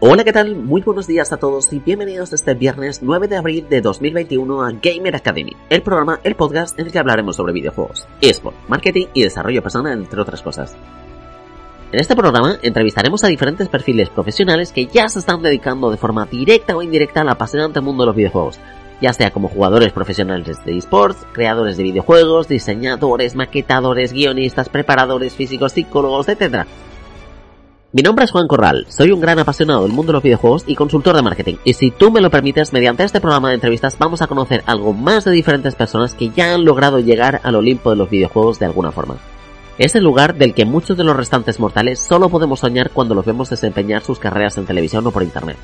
Hola, ¿qué tal? Muy buenos días a todos y bienvenidos este viernes 9 de abril de 2021 a Gamer Academy, el programa, el podcast en el que hablaremos sobre videojuegos, eSport, marketing y desarrollo personal, entre otras cosas. En este programa entrevistaremos a diferentes perfiles profesionales que ya se están dedicando de forma directa o indirecta al apasionante mundo de los videojuegos, ya sea como jugadores profesionales de esports, creadores de videojuegos, diseñadores, maquetadores, guionistas, preparadores físicos, psicólogos, etc. Mi nombre es Juan Corral, soy un gran apasionado del mundo de los videojuegos y consultor de marketing, y si tú me lo permites, mediante este programa de entrevistas vamos a conocer algo más de diferentes personas que ya han logrado llegar al Olimpo de los videojuegos de alguna forma. Es el lugar del que muchos de los restantes mortales solo podemos soñar cuando los vemos desempeñar sus carreras en televisión o por internet.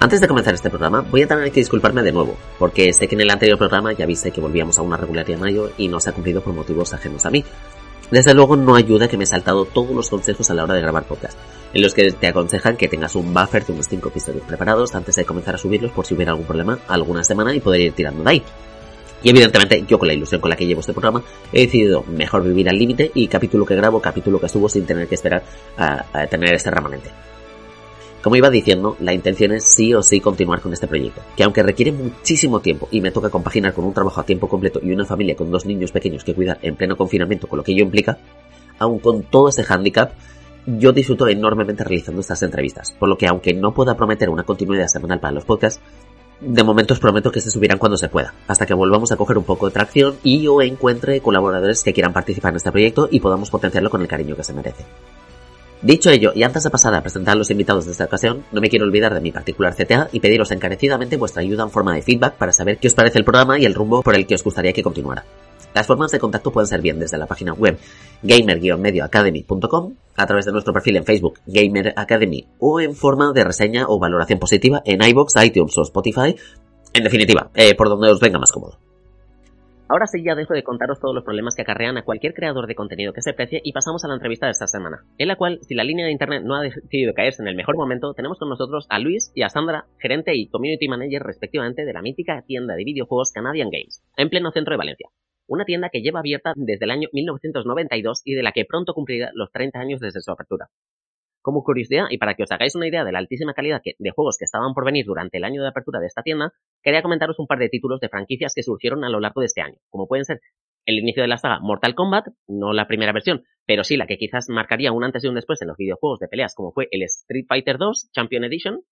Antes de comenzar este programa, voy a tener que disculparme de nuevo, porque sé que en el anterior programa ya viste que volvíamos a una regularidad mayo y no se ha cumplido por motivos ajenos a mí. Desde luego no ayuda que me he saltado todos los consejos a la hora de grabar podcast, en los que te aconsejan que tengas un buffer de unos 5 episodios preparados antes de comenzar a subirlos por si hubiera algún problema alguna semana y poder ir tirando de ahí. Y evidentemente yo con la ilusión con la que llevo este programa he decidido mejor vivir al límite y capítulo que grabo, capítulo que subo sin tener que esperar a, tener este remanente. Como iba diciendo, la intención es sí o sí continuar con este proyecto, que aunque requiere muchísimo tiempo y me toca compaginar con un trabajo a tiempo completo y una familia con dos niños pequeños que cuidar en pleno confinamiento con lo que ello implica, aun con todo ese hándicap, yo disfruto enormemente realizando estas entrevistas, por lo que aunque no pueda prometer una continuidad semanal para los podcasts, de momento os prometo que se subirán cuando se pueda, hasta que volvamos a coger un poco de tracción y o encuentre colaboradores que quieran participar en este proyecto y podamos potenciarlo con el cariño que se merece. Dicho ello, y antes de pasar a presentar a los invitados de esta ocasión, no me quiero olvidar de mi particular CTA y pediros encarecidamente vuestra ayuda en forma de feedback para saber qué os parece el programa y el rumbo por el que os gustaría que continuara. Las formas de contacto pueden ser bien desde la página web gamer-medioacademy.com, a través de nuestro perfil en Facebook Gamer Academy o en forma de reseña o valoración positiva en iBox, iTunes o Spotify, en definitiva, eh, por donde os venga más cómodo. Ahora sí ya dejo de contaros todos los problemas que acarrean a cualquier creador de contenido que se precie y pasamos a la entrevista de esta semana, en la cual, si la línea de internet no ha decidido caerse en el mejor momento, tenemos con nosotros a Luis y a Sandra, gerente y community manager respectivamente de la mítica tienda de videojuegos Canadian Games, en pleno centro de Valencia. Una tienda que lleva abierta desde el año 1992 y de la que pronto cumplirá los 30 años desde su apertura. Como curiosidad, y para que os hagáis una idea de la altísima calidad de juegos que estaban por venir durante el año de apertura de esta tienda, quería comentaros un par de títulos de franquicias que surgieron a lo largo de este año, como pueden ser el inicio de la saga Mortal Kombat, no la primera versión, pero sí la que quizás marcaría un antes y un después en los videojuegos de peleas, como fue el Street Fighter 2 Champion Edition,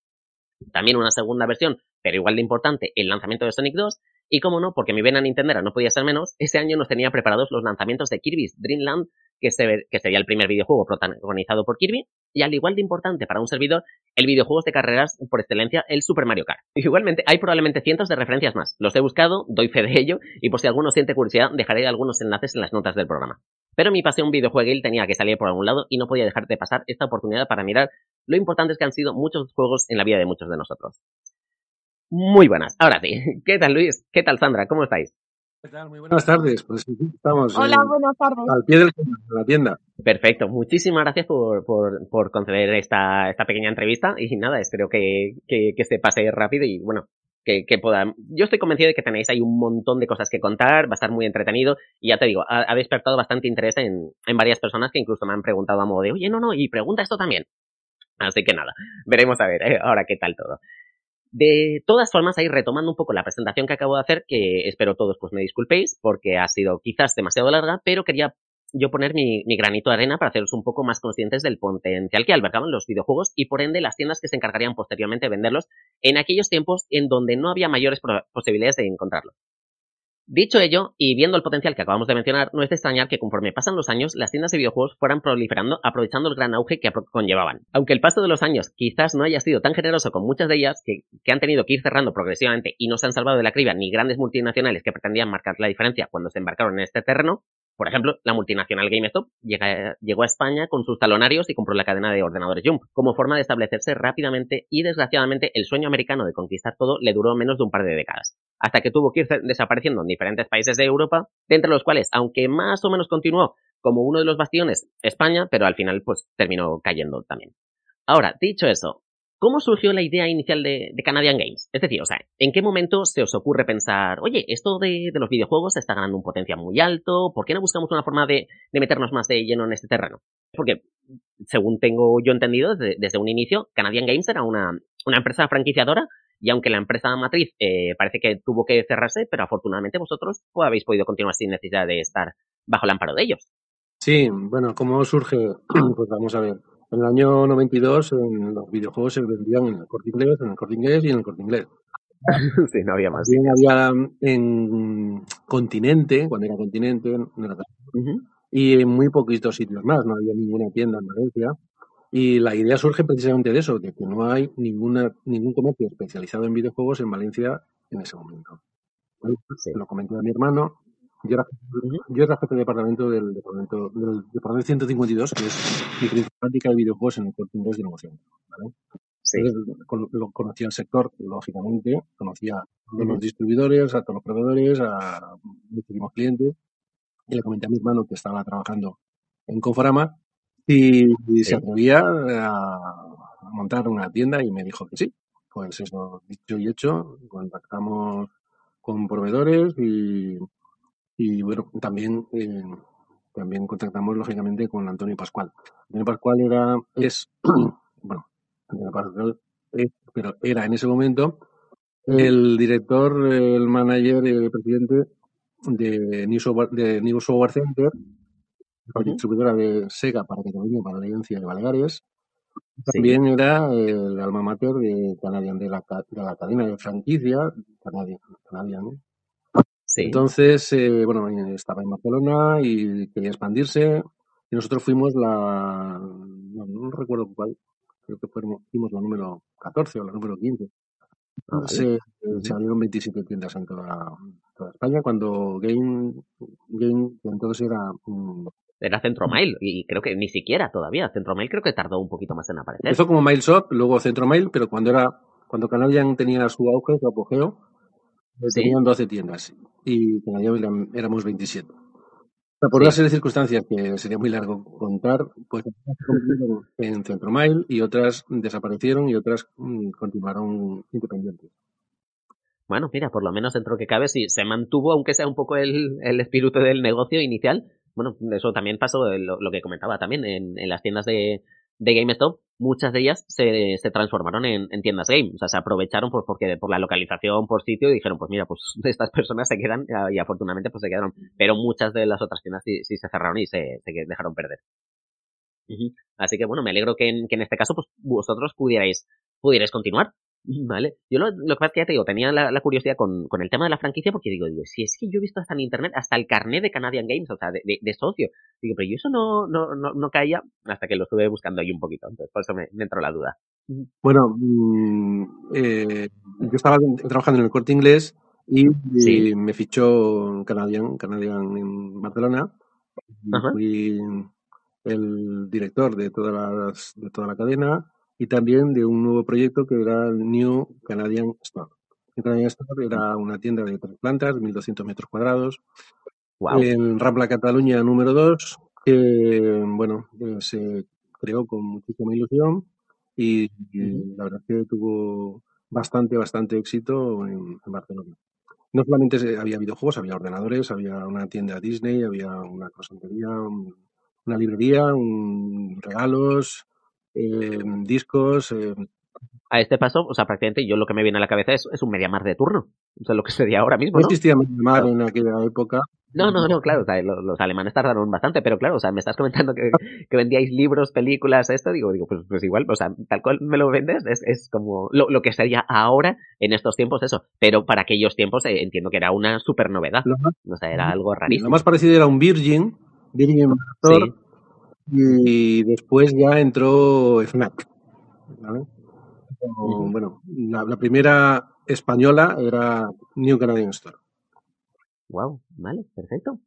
también una segunda versión, pero igual de importante, el lanzamiento de Sonic 2, y como no, porque mi vena Nintendera no podía ser menos, ese año nos tenía preparados los lanzamientos de Kirby's Dream Land, que, se, que sería el primer videojuego protagonizado por Kirby, y al igual de importante para un servidor, el videojuego de carreras por excelencia, el Super Mario Kart. Igualmente, hay probablemente cientos de referencias más. Los he buscado, doy fe de ello, y por si alguno siente curiosidad, dejaré algunos enlaces en las notas del programa. Pero mi pasión videojueguil tenía que salir por algún lado y no podía dejar de pasar esta oportunidad para mirar lo importantes que han sido muchos juegos en la vida de muchos de nosotros. Muy buenas. Ahora sí. ¿Qué tal Luis? ¿Qué tal Sandra? ¿Cómo estáis? ¿Qué tal? Muy buenas tardes. Pues estamos Hola, buenas tardes. al pie de la tienda. Perfecto. Muchísimas gracias por, por, por conceder esta, esta pequeña entrevista y nada, espero que, que, que se pase rápido y bueno, que, que pueda... Yo estoy convencido de que tenéis ahí un montón de cosas que contar, va a estar muy entretenido y ya te digo, ha, ha despertado bastante interés en, en varias personas que incluso me han preguntado a modo de, oye, no, no, y pregunta esto también. Así que nada, veremos a ver eh, ahora qué tal todo. De todas formas, ahí retomando un poco la presentación que acabo de hacer, que espero todos pues me disculpéis porque ha sido quizás demasiado larga, pero quería yo poner mi, granito de arena para haceros un poco más conscientes del potencial que albergaban los videojuegos y por ende las tiendas que se encargarían posteriormente de venderlos en aquellos tiempos en donde no había mayores posibilidades de encontrarlos. Dicho ello, y viendo el potencial que acabamos de mencionar, no es de extrañar que conforme pasan los años, las tiendas de videojuegos fueran proliferando aprovechando el gran auge que conllevaban. Aunque el paso de los años quizás no haya sido tan generoso con muchas de ellas, que, han tenido que ir cerrando progresivamente y no se han salvado de la criba ni grandes multinacionales que pretendían marcar la diferencia cuando se embarcaron en este terreno, por ejemplo, la multinacional GameStop llegó a España con sus talonarios y compró la cadena de ordenadores Jump, como forma de establecerse rápidamente y desgraciadamente el sueño americano de conquistar todo le duró menos de un par de décadas, hasta que tuvo que ir desapareciendo en diferentes países de Europa, de entre los cuales, aunque más o menos continuó como uno de los bastiones España, pero al final pues terminó cayendo también. Ahora, dicho eso, ¿Cómo surgió la idea inicial de, Canadian Games? Es decir, o sea, ¿en qué momento se os ocurre pensar, oye, esto de, los videojuegos está ganando un potencial muy alto, ¿por qué no buscamos una forma de, meternos más de lleno en este terreno? Porque, según tengo yo entendido, desde, un inicio, Canadian Games era una, empresa franquiciadora y aunque la empresa matriz eh, parece que tuvo que cerrarse, pero afortunadamente vosotros pues, habéis podido continuar sin necesidad de estar bajo el amparo de ellos. Sí, bueno, ¿cómo surge? Pues vamos a ver. En el año 92 en los videojuegos se vendían en el corte inglés, en el corte inglés y en el corte inglés. sí, no había más. También había en Continente, cuando era Continente, y en muy poquitos sitios más, no había ninguna tienda en Valencia. Y la idea surge precisamente de eso, de que no hay ninguna, ningún comercio especializado en videojuegos en Valencia en ese momento. Lo comenté a mi hermano, yo era, yo era jefe de departamento del departamento, del departamento 152, que es mi práctica de videojuegos en el corte inglés de negocio. ¿vale? lo conocía el sector, lógicamente, conocía a los distribuidores, a todos los proveedores, a muchísimos clientes, y le comenté a mi hermano que estaba trabajando en Conforama y, se atrevía a, montar una tienda y me dijo que sí. Pues eso, dicho y hecho, contactamos con proveedores y y bueno, también, eh, también contactamos lógicamente con Antonio Pascual. Antonio Pascual era, es, bueno, Antonio Pascual pero era en ese momento el director, el manager, el presidente de New Software, de New Software Center, la distribuidora de Sega para Cataluña, para la Agencia de Baleares. También era el alma mater de Canadian, de la, de la cadena de franquicia Canadian, Canadian entonces, eh, bueno, estaba en Barcelona y quería expandirse. Y nosotros fuimos la. No, recuerdo cuál, creo que fuimos, la número 14 o la número 15. Ah, se, abrieron 27 tiendas en toda, España cuando Game, Game entonces era. Era Centromail y creo que ni siquiera todavía. Centromail creo que tardó un poquito más en aparecer. Empezó como Mailshop, luego Centromail, pero cuando era cuando Canadian tenía su auge, su apogeo, tenían 12 tiendas y en éramos 27. por una serie de circunstancias que sería muy largo contar, pues en Centromail y otras desaparecieron y otras mm, continuaron independientes. Bueno, mira, por lo menos dentro que cabe, si se mantuvo, aunque sea un poco el, el espíritu del negocio inicial. Bueno, eso también pasó, lo, lo que comentaba también en, en las tiendas de, de GameStop, muchas de ellas se, se transformaron en, tiendas game. O sea, se aprovecharon por, porque, por la localización, por sitio, y dijeron, pues mira, pues estas personas se quedan, y afortunadamente pues se quedaron. Pero muchas de las otras tiendas sí, se cerraron y se, se dejaron perder. Así que bueno, me alegro que en, que en este caso pues vosotros pudierais, pudierais continuar. Vale. Yo lo, lo, que pasa es que ya te digo, tenía la, curiosidad con, con, el tema de la franquicia porque digo, digo, si es que yo he visto hasta en internet, hasta el carnet de Canadian Games, o sea, de, de, socio. Digo, pero yo eso no, no, no, no, caía hasta que lo estuve buscando ahí un poquito. Entonces, por eso me, entró la duda. Bueno, mm, eh, yo estaba trabajando en el corte inglés y, me fichó Canadian, Canadian en Barcelona. Fui el director de todas las, de toda la cadena y también de un nuevo proyecto que era el New Canadian Store. El Canadian Store era una tienda de tres plantas, 1.200 metros cuadrados, en Rambla Cataluña número 2, que bueno, eh, se creó con muchísima ilusión y, la verdad es que tuvo bastante, bastante éxito en, Barcelona. No solamente había videojuegos, había ordenadores, había una tienda Disney, había una crosantería, una librería, un, regalos, eh, discos. Eh. A este paso, o sea, prácticamente yo lo que me viene a la cabeza es, es un Mediamar de turno. O sea, lo que sería ahora mismo. No, existía Mediamar en aquella época. No, no, no, claro, los, alemanes tardaron bastante, pero claro, o sea, me estás comentando que, que vendíais libros, películas, esto, digo, digo, pues, pues igual, o sea, tal cual me lo vendes, es, es como lo, lo, que sería ahora en estos tiempos, eso, pero para aquellos tiempos eh, entiendo que era una super novedad, o sea, era algo rarísimo. Lo más parecido era un Virgin, Virgin sí y después ya entró FNAC. Bueno, la, primera española era New Canadian Store. Wow, vale, perfecto.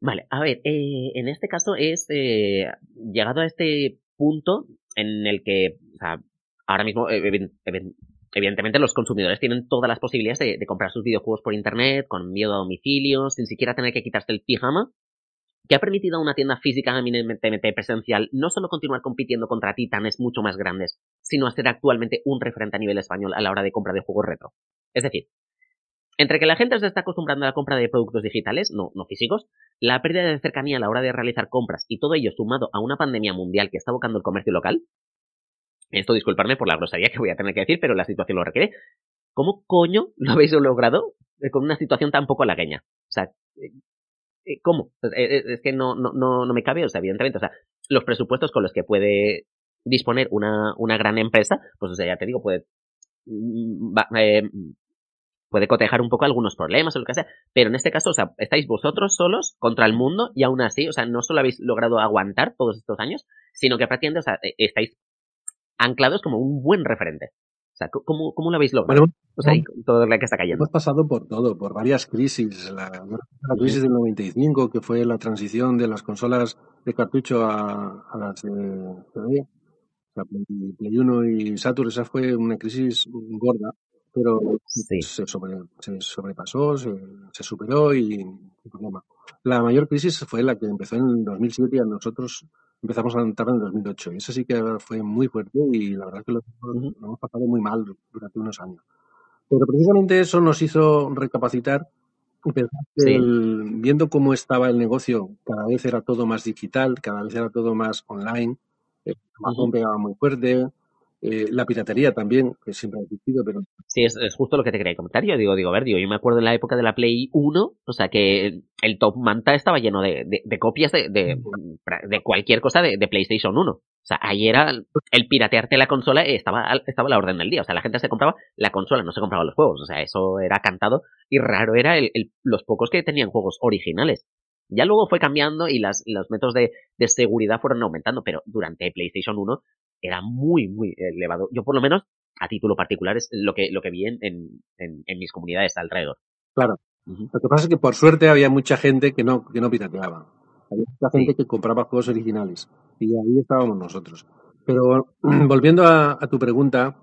Vale, a ver, eh, en este caso es eh, llegado a este punto en el que, o sea, ahora mismo, evidentemente, los consumidores tienen todas las posibilidades de, de, comprar sus videojuegos por internet, con envío a domicilio, sin siquiera tener que quitarse el pijama que ha permitido a una tienda física eminentemente presencial no solo continuar compitiendo contra titanes mucho más grandes, sino a ser actualmente un referente a nivel español a la hora de compra de juegos retro. Es decir, entre que la gente se está acostumbrando a la compra de productos digitales, no, no físicos, la pérdida de cercanía a la hora de realizar compras y todo ello sumado a una pandemia mundial que está abocando el comercio local, esto disculparme por la grosería que voy a tener que decir, pero la situación lo requiere, ¿cómo coño lo habéis logrado con una situación tan poco halagueña? O sea, ¿cómo? Es que no, no, no, me cabe, o sea, evidentemente, o sea, los presupuestos con los que puede disponer una, una gran empresa, pues o sea, ya te digo, puede mm, puede cotejar un poco algunos problemas o lo que sea, pero en este caso, o sea, estáis vosotros solos contra el mundo y aún así, o sea, no solo habéis logrado aguantar todos estos años, sino que prácticamente, o sea, estáis anclados como un buen referente. O sea, ¿cómo, cómo lo habéis logrado? o sea, todo lo que está cayendo. Hemos pasado por todo, por varias crisis. La, la crisis del 95, que fue la transición de las consolas de cartucho a, a las de CD. O sea, Play 1 y Saturn, esa fue una crisis gorda pero se, sobrepasó, se, superó y problema. La mayor crisis fue la que empezó en 2007 y a nosotros empezamos a notar en 2008. Y eso sí que fue muy fuerte y la verdad es que lo, hemos pasado muy mal durante unos años. Pero precisamente eso nos hizo recapacitar y pensar que viendo cómo estaba el negocio, cada vez era todo más digital, cada vez era todo más online, Amazon pegaba muy fuerte, eh, la piratería también, que siempre ha existido, pero... Sí, es, justo lo que te quería comentar. Yo digo, digo, a ver, digo, yo me acuerdo en la época de la Play 1, o sea, que el top manta estaba lleno de, de, copias de, de, de, cualquier cosa de, PlayStation 1. O sea, ahí era el piratearte la consola, estaba, estaba a la orden del día. O sea, la gente se compraba la consola, no se compraba los juegos. O sea, eso era cantado y raro era el, los pocos que tenían juegos originales. Ya luego fue cambiando y las, los métodos de, de, seguridad fueron aumentando, pero durante PlayStation 1 era muy, muy elevado. Yo por lo menos, a título particular, es lo que, lo que vi en, en, mis comunidades alrededor. Claro. Lo que pasa es que por suerte había mucha gente que no, que no pirateaba. Había mucha gente que compraba juegos originales. Y ahí estábamos nosotros. Pero volviendo a, tu pregunta,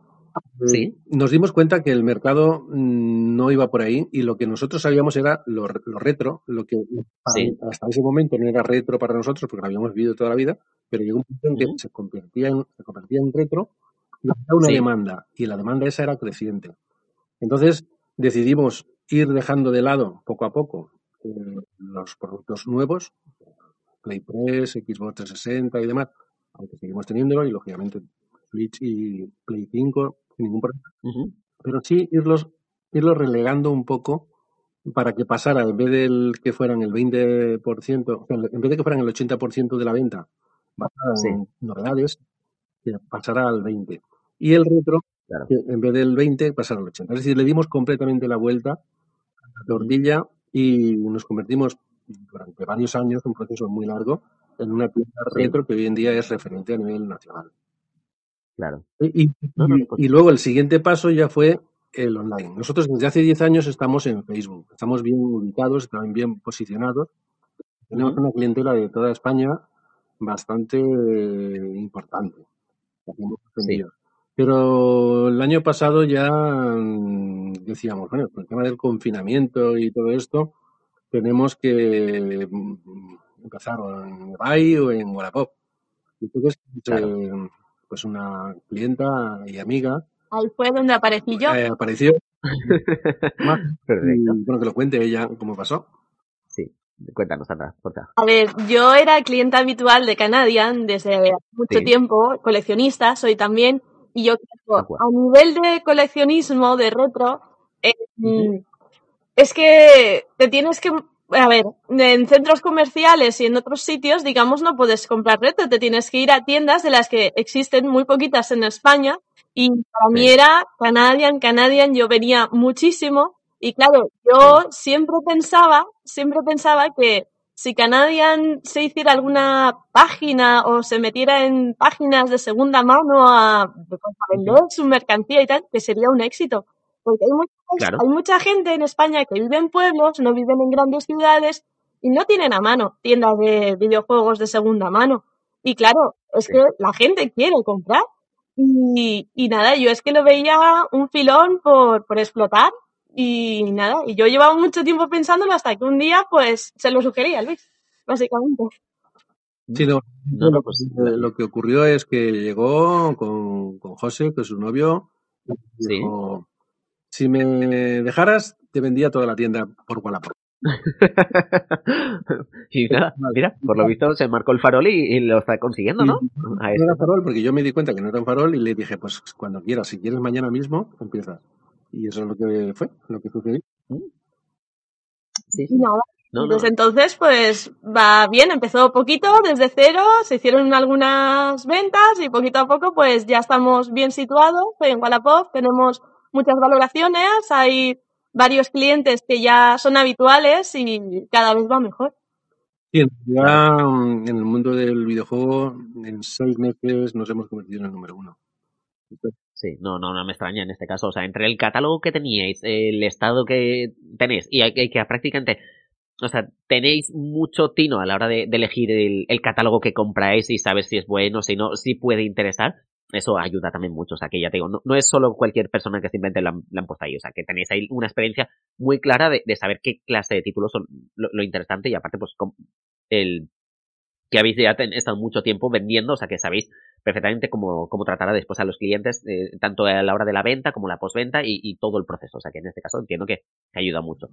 ¿Sí? nos dimos cuenta que el mercado mm, no iba por ahí y lo que nosotros sabíamos era lo, retro, lo que hasta ese momento no era retro para nosotros porque lo habíamos vivido toda la vida, pero llegó un punto en que se, convertía en, se convertía en retro y había una demanda, y la demanda esa era creciente. Entonces decidimos ir dejando de lado poco a poco eh, los productos nuevos, Play 3, Xbox 360 y demás, aunque seguimos teniéndolo, y lógicamente Switch y Play 5 sin ningún problema. Pero sí irlos, irlos relegando un poco para que pasara, en vez del que fueran el 20%, en vez de que fueran el 80% de la venta, basada en novedades, pasará al 20. Y el retro, en vez del 20, pasará al 80. Es decir, le dimos completamente la vuelta a la tortilla y nos convertimos durante varios años, un proceso muy largo, en una tienda retro que hoy en día es referente a nivel nacional. Claro. Y, y, luego el siguiente paso ya fue el online. Nosotros desde hace 10 años estamos en Facebook, estamos bien ubicados, estamos bien posicionados. Tenemos una clientela de toda España bastante importante. Pero el año pasado ya mm, decíamos, bueno, por el tema del confinamiento y todo esto, tenemos que mm, empezar en eBay o en Wallapop. Entonces, eh, pues una clienta y amiga. Ahí fue donde aparecí yo. Eh, apareció. bueno, que lo cuente ella cómo pasó. Cuéntanos, Sandra, A ver, yo era cliente habitual de Canadian desde mucho tiempo, coleccionista, soy también, y yo creo, a nivel de coleccionismo, de retro, eh, es que te tienes que, a ver, en centros comerciales y en otros sitios, digamos, no puedes comprar retro, te tienes que ir a tiendas de las que existen muy poquitas en España, y para mí era Canadian, Canadian, yo venía muchísimo, y claro, yo siempre pensaba, siempre pensaba que si Canadian se hiciera alguna página o se metiera en páginas de segunda mano a, vender su mercancía y tal, que sería un éxito. Porque hay, hay mucha gente en España que vive en pueblos, no viven en grandes ciudades y no tienen a mano tiendas de videojuegos de segunda mano. Y claro, es que la gente quiere comprar. Y, y nada, yo es que lo veía un filón por, por explotar y nada, y yo llevaba mucho tiempo pensándolo hasta que un día, pues, se lo sugería Luis. básicamente. Sí, no, pues, eh, lo que ocurrió es que llegó con, con José, que es su novio, dijo, si me dejaras, te vendía toda la tienda por Wallapop. y nada, mira, por lo visto se marcó el farol y, lo está consiguiendo, ¿no? no era farol porque yo me di cuenta que no era un farol y le dije, pues cuando quieras, si quieres mañana mismo, empiezas. Y eso es lo que fue, lo que sucedió. Mm. Sí, sí. Desde entonces, pues va bien, empezó poquito, desde cero, se hicieron algunas ventas y poquito a poco, pues ya estamos bien situados en Wallapop, tenemos muchas valoraciones, hay varios clientes que ya son habituales y cada vez va mejor. Sí, en realidad, mm, en el mundo del videojuego, en seis meses nos hemos convertido en el número uno. Sí, no, no, no me extraña en este caso. O sea, entre el catálogo que teníais, el estado que tenéis y que prácticamente o sea, tenéis mucho tino a la hora de, elegir el, catálogo que compráis y saber si es bueno, si no, si puede interesar. Eso ayuda también mucho. O sea, que ya te digo, no, es solo cualquier persona que simplemente la, la, han puesto ahí. O sea, que tenéis ahí una experiencia muy clara de, saber qué clase de títulos son lo, interesante y aparte, pues, el que habéis ya estado mucho tiempo vendiendo, o sea, que sabéis perfectamente cómo, cómo tratar después a los clientes, eh, tanto a la hora de la venta como la postventa y, todo el proceso. O sea, que en este caso entiendo que ayuda mucho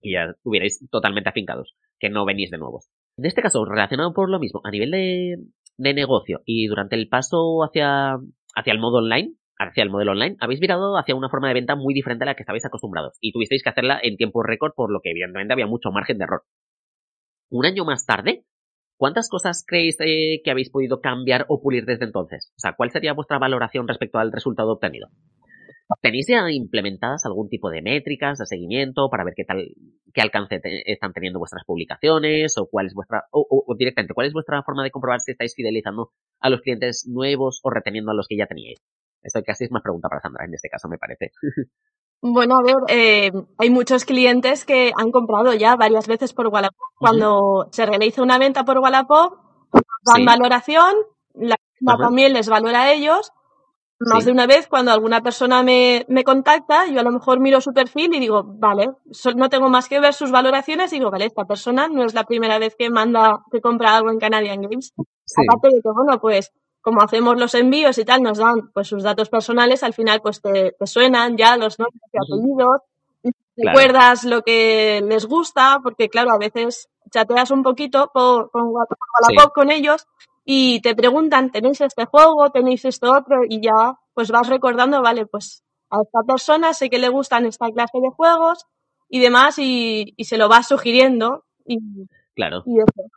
y ya estuvierais totalmente afincados, que no venís de nuevos. En este caso, relacionado por lo mismo, a nivel de, de negocio y durante el paso hacia, hacia el modo online, hacia el modelo online, habéis virado hacia una forma de venta muy diferente a la que estabais acostumbrados y tuvisteis que hacerla en tiempo récord por lo que evidentemente había mucho margen de error. Un año más tarde, ¿cuántas cosas creéis eh, que habéis podido cambiar o pulir desde entonces? O sea, ¿cuál sería vuestra valoración respecto al resultado obtenido? ¿Tenéis ya implementadas algún tipo de métricas de seguimiento para ver qué tal, qué alcance están teniendo vuestras publicaciones o cuál es vuestra, o, directamente, cuál es vuestra forma de comprobar si estáis fidelizando a los clientes nuevos o reteniendo a los que ya teníais? Esto casi es más pregunta para Sandra en este caso, me parece. Bueno, a ver, eh, hay muchos clientes que han comprado ya varias veces por Wallapop. Cuando se realiza una venta por Wallapop, dan valoración, la también les valora a ellos más de una vez cuando alguna persona me, me, contacta, yo a lo mejor miro su perfil y digo, vale, no tengo más que ver sus valoraciones y digo, vale, esta persona no es la primera vez que manda, que compra algo en Canadian Games. Aparte de que, bueno, pues como hacemos los envíos y tal, nos dan pues sus datos personales, al final pues te, te suenan ya los nombres y apellidos, y recuerdas lo que les gusta, porque claro, a veces chateas un poquito por, con, con ellos y te preguntan, ¿tenéis este juego? ¿Tenéis esto otro? Y ya pues vas recordando, vale, pues a esta persona sé que le gustan esta clase de juegos y demás y, y se lo vas sugiriendo. Y, claro. Y eso.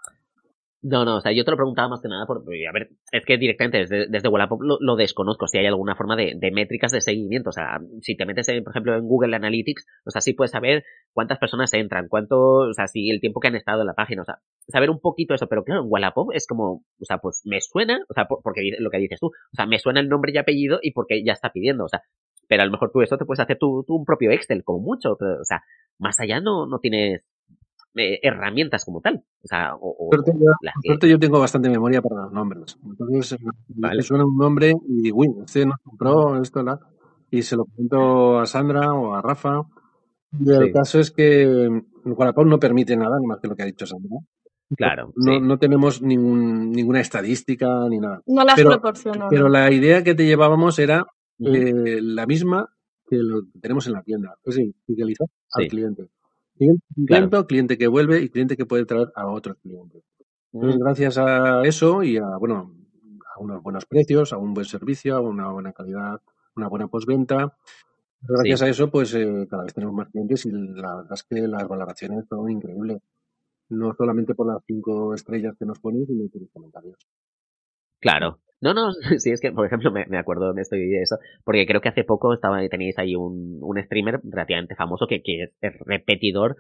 No, no, o sea, yo te lo preguntaba más que nada por, a ver, es que directamente desde, desde Wallapop lo, desconozco, si hay alguna forma de, de, métricas de seguimiento, o sea, si te metes, en, por ejemplo, en Google Analytics, o sea, sí puedes saber cuántas personas entran, cuánto, o sea, si el tiempo que han estado en la página, o sea, saber un poquito eso, pero claro, en Wallapop es como, o sea, pues me suena, o sea, porque lo que dices tú, o sea, me suena el nombre y apellido y porque ya está pidiendo, o sea, pero a lo mejor tú eso te puedes hacer tú, tú un propio Excel, como mucho, o sea, más allá no, no tienes eh, herramientas como tal. O sea, o, suerte, yo, tengo bastante memoria para los nombres. Entonces, me suena un nombre y digo, uy, este nos compró esto, la... y se lo pregunto a Sandra o a Rafa. Y el caso es que Wallapop no permite nada, más que lo que ha dicho Sandra. Claro. No, no tenemos ningún, ninguna estadística ni nada. No las pero, proporciona. Pero la idea que te llevábamos era eh, la misma que lo tenemos en la tienda. Es decir, fidelizar al cliente. Cliente, cliente que vuelve y cliente que puede traer a otros clientes. Entonces, gracias a eso y a, bueno, a unos buenos precios, a un buen servicio, a una buena calidad, una buena postventa, gracias a eso, pues eh, cada vez tenemos más clientes y la verdad es que las valoraciones son increíbles. No solamente por las cinco estrellas que nos ponen, sino por los comentarios. Claro, no, no, sí, es que, por ejemplo, me, acuerdo de esto y de eso, porque creo que hace poco estaba, teníais ahí un, un streamer relativamente famoso que, que es repetidor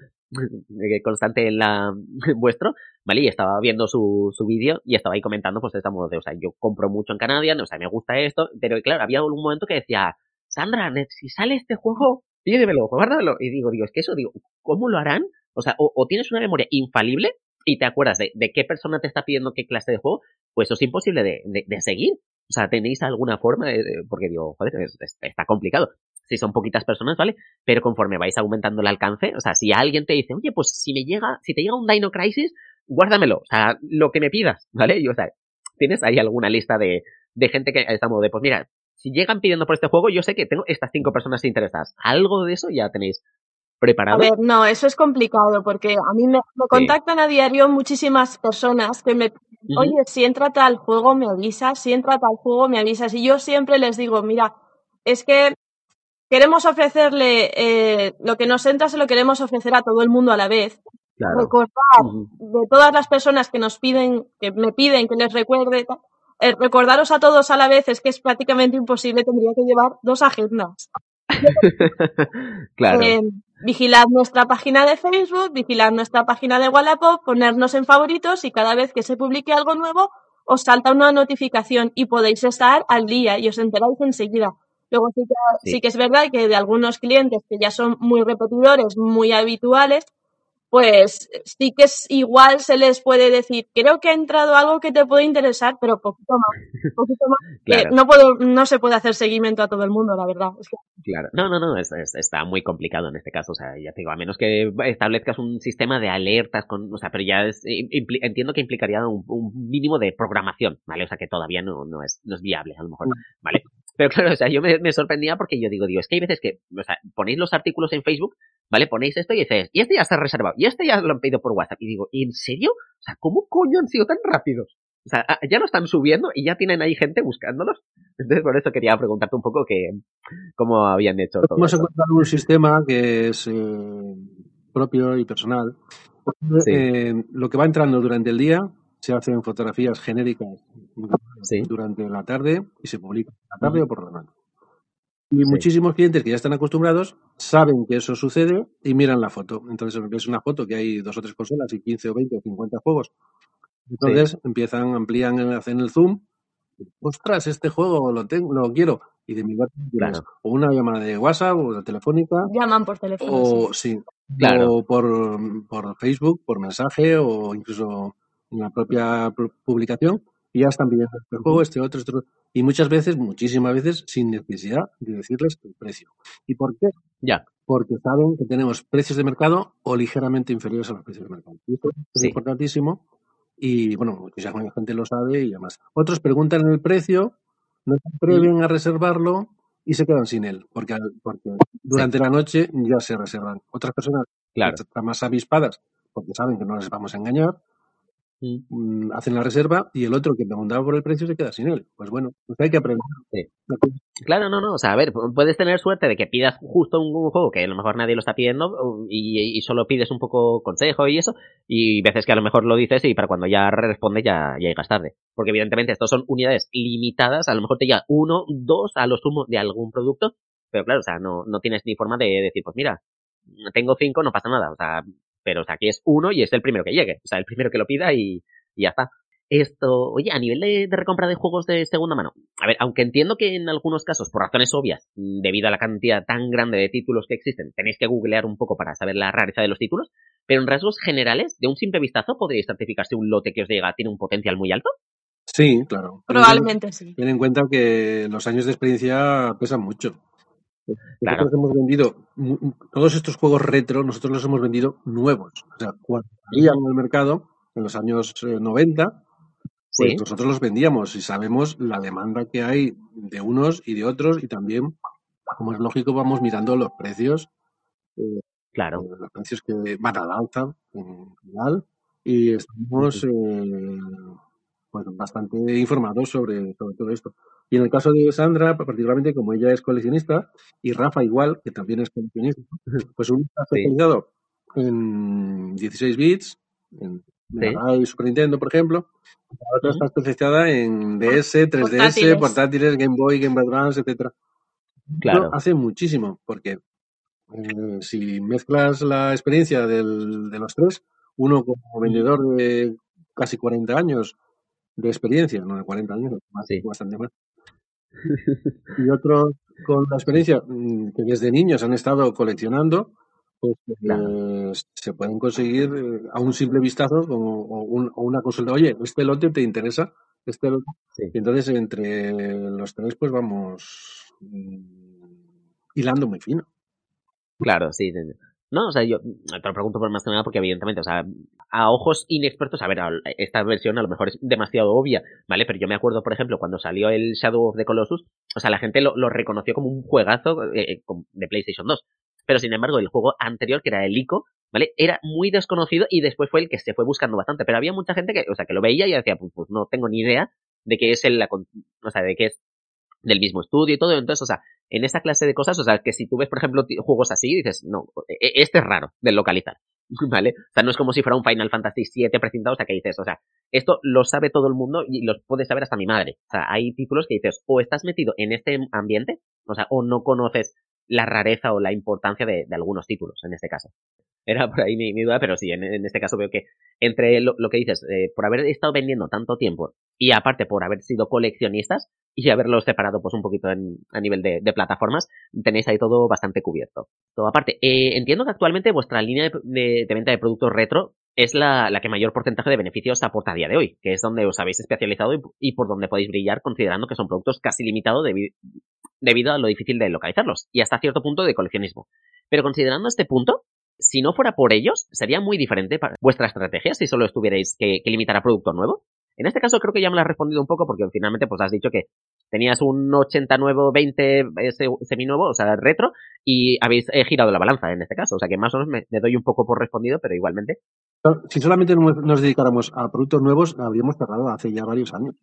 constante en la vuestro, ¿vale? Y estaba viendo su, su vídeo y estaba ahí comentando, pues, de esta modo de, o sea, yo compro mucho en Canadian, o sea, me gusta esto, pero claro, había un momento que decía, Sandra, si sale este juego, pídemelo, guárdalo. Y digo, digo, es que eso, digo, ¿cómo lo harán? O sea, o tienes una memoria infalible y te acuerdas de, qué persona te está pidiendo qué clase de juego, pues eso es imposible de, seguir. O sea, ¿tenéis alguna forma? Porque digo, joder, está complicado. Si son poquitas personas, ¿vale? Pero conforme vais aumentando el alcance, o sea, si alguien te dice, oye, pues si me llega, si te llega un Dino Crisis, guárdamelo, o sea, lo que me pidas, ¿vale? Y, o sea, ¿tienes ahí alguna lista de, de gente que está modo de, pues mira, si llegan pidiendo por este juego, yo sé que tengo estas cinco personas interesadas. ¿Algo de eso ya tenéis preparado? A ver, no, eso es complicado porque a mí me, contactan a diario muchísimas personas que me oye, si entra tal juego me avisas, si entra tal juego me avisas. Y yo siempre les digo, mira, es que queremos ofrecerle eh, lo que nos entra, se lo queremos ofrecer a todo el mundo a la vez. Recordar de todas las personas que nos piden, que me piden que les recuerde, eh, recordaros a todos a la vez es que es prácticamente imposible, tendría que llevar dos agendas. claro. Eh, vigilad nuestra página de Facebook, vigilad nuestra página de Wallapop, ponernos en favoritos y cada vez que se publique algo nuevo os salta una notificación y podéis estar al día y os enteráis enseguida. Luego sí que, sí que es verdad que de algunos clientes que ya son muy repetidores, muy habituales, pues sí que es igual se les puede decir, creo que ha entrado algo que te puede interesar, pero poquito más, poquito más. no puedo, no se puede hacer seguimiento a todo el mundo, la verdad. Claro, no, no, no, está muy complicado en este caso, o sea, ya te digo, a menos que establezcas un sistema de alertas con, o sea, pero ya entiendo que implicaría un, mínimo de programación, ¿vale? O sea, que todavía no, no es, no es viable, a lo mejor, ¿vale? Pero claro, o sea, yo me, me sorprendía porque yo digo, digo, es que hay veces que, o sea, ponéis los artículos en Facebook ¿vale? Ponéis esto y dices, y este ya está reservado, y este ya lo han pedido por WhatsApp. Y digo, ¿en serio? O sea, ¿cómo coño han sido tan rápidos? O sea, ah, ya lo están subiendo y ya tienen ahí gente buscándolos. Entonces, por eso quería preguntarte un poco que, cómo habían hecho todo Hemos encontrado un sistema que es eh, propio y personal. Eh, lo que va entrando durante el día se hacen fotografías genéricas durante la tarde y se publica en la tarde o por la noche. Y muchísimos clientes que ya están acostumbrados saben que eso sucede y miran la foto. Entonces ves una foto que hay dos o tres consolas y 15 o 20 o 50 juegos. Entonces empiezan, amplían, hacen el zoom. Ostras, este juego lo tengo, lo quiero. Y de mi claro. o una llamada de WhatsApp o de telefónica. Llaman por teléfono. O sí. O por, por Facebook, por mensaje o incluso en la propia publicación. Y ya están pidiendo este juego, este otro, este otro y muchas veces, muchísimas veces, sin necesidad de decirles el precio. ¿Y por qué? Ya. Porque saben que tenemos precios de mercado o ligeramente inferiores a los precios de mercado. Y esto es importantísimo y, bueno, ya la gente lo sabe y además. Otros preguntan el precio, no se atreven a reservarlo y se quedan sin él, porque, porque durante la noche ya se reservan. Otras personas claro. están más avispadas porque saben que no les vamos a engañar Mm, hacen la reserva y el otro que preguntaba por el precio se queda sin él. Pues bueno, pues hay que aprender. Claro, no, no, o sea, a ver, puedes tener suerte de que pidas justo un, juego que a lo mejor nadie lo está pidiendo y, solo pides un poco consejo y eso, y veces que a lo mejor lo dices y para cuando ya responde ya, ya llegas tarde. Porque evidentemente estos son unidades limitadas, a lo mejor te llega uno, dos a lo sumo de algún producto, pero claro, o sea, no, no tienes ni forma de decir, pues mira, tengo cinco, no pasa nada, o sea, pero o sea, aquí es uno y es el primero que llegue, o sea, el primero que lo pida y, ya está. Esto, oye, a nivel de, recompra de juegos de segunda mano, a ver, aunque entiendo que en algunos casos, por razones obvias, debido a la cantidad tan grande de títulos que existen, tenéis que googlear un poco para saber la rareza de los títulos, pero en rasgos generales, de un simple vistazo, ¿podríais certificar si un lote que os llega tiene un potencial muy alto? Sí, claro. Probablemente sí. Ten en cuenta que los años de experiencia pesan mucho. Nosotros hemos vendido todos estos juegos retro, nosotros los hemos vendido nuevos. O sea, cuando salían en el mercado en los años 90, eh, pues nosotros los vendíamos y sabemos la demanda que hay de unos y de otros y también, como es lógico, vamos mirando los precios. Eh, claro. Eh, los precios que van al alta en general y estamos pues bastante informados sobre, sobre todo esto. Y en el caso de Sandra, particularmente como ella es coleccionista, y Rafa igual, que también es coleccionista, pues uno está especializado en 16 bits, en sí. Super Nintendo, por ejemplo, la otra está especializada en DS, 3DS, portátiles. Game Boy, Game Boy Advance, etcétera. Claro. hace muchísimo, porque eh, si mezclas la experiencia del, de los tres, uno como vendedor de casi 40 años de experiencia, no de 40 años, más, bastante más, y otros con la experiencia mm, que desde niños han estado coleccionando, pues eh, se pueden conseguir eh, a un simple vistazo o, una consulta. Oye, ¿este lote te interesa? Este Y entonces entre los tres pues vamos mm, hilando muy fino. Claro, sí. No, o sea, yo te lo pregunto por más que nada porque evidentemente, o sea, a ojos inexpertos, a ver, esta versión a lo mejor es demasiado obvia, ¿vale? Pero yo me acuerdo, por ejemplo, cuando salió el Shadow of the Colossus, o sea, la gente lo, reconoció como un juegazo eh, de PlayStation 2. Pero sin embargo, el juego anterior, que era el ICO, ¿vale? Era muy desconocido y después fue el que se fue buscando bastante. Pero había mucha gente que, o sea, que lo veía y decía, pues, pues no tengo ni idea de qué es el, o sea, de qué es del mismo estudio y todo. Entonces, o sea, en esa clase de cosas, o sea, que si tú ves, por ejemplo, juegos así, dices, no, e, e, este es raro de localizar, ¿vale? O sea, no es como si fuera un Final Fantasy VII presentado, o sea, que dices, o sea, esto lo sabe todo el mundo y lo puede saber hasta mi madre. O sea, hay títulos que dices, o estás metido en este ambiente, o sea, o no conoces la rareza o la importancia de, algunos títulos, en este caso. Era por ahí mi, duda, pero sí, en, este caso veo que entre lo, que dices, eh, por haber estado vendiendo tanto tiempo y aparte por haber sido coleccionistas y haberlos separado pues un poquito a nivel de, plataformas, tenéis ahí todo bastante cubierto. Todo aparte, eh, entiendo que actualmente vuestra línea de, venta de productos retro es la, que mayor porcentaje de beneficios aporta a día de hoy, que es donde os habéis especializado y, por donde podéis brillar considerando que son productos casi limitados debido a lo difícil de localizarlos y hasta cierto punto de coleccionismo. Pero considerando este punto, si no fuera por ellos, sería muy diferente para vuestra estrategia si solo estuvierais que, limitar a producto nuevo. En este caso creo que ya me lo has respondido un poco porque finalmente pues has dicho que tenías un 89-20 seminuevo, o sea, retro, y habéis eh, girado la balanza en este caso. O sea que más o menos me, doy un poco por respondido, pero igualmente. Si solamente nos dedicáramos a productos nuevos, habríamos cerrado hace ya varios años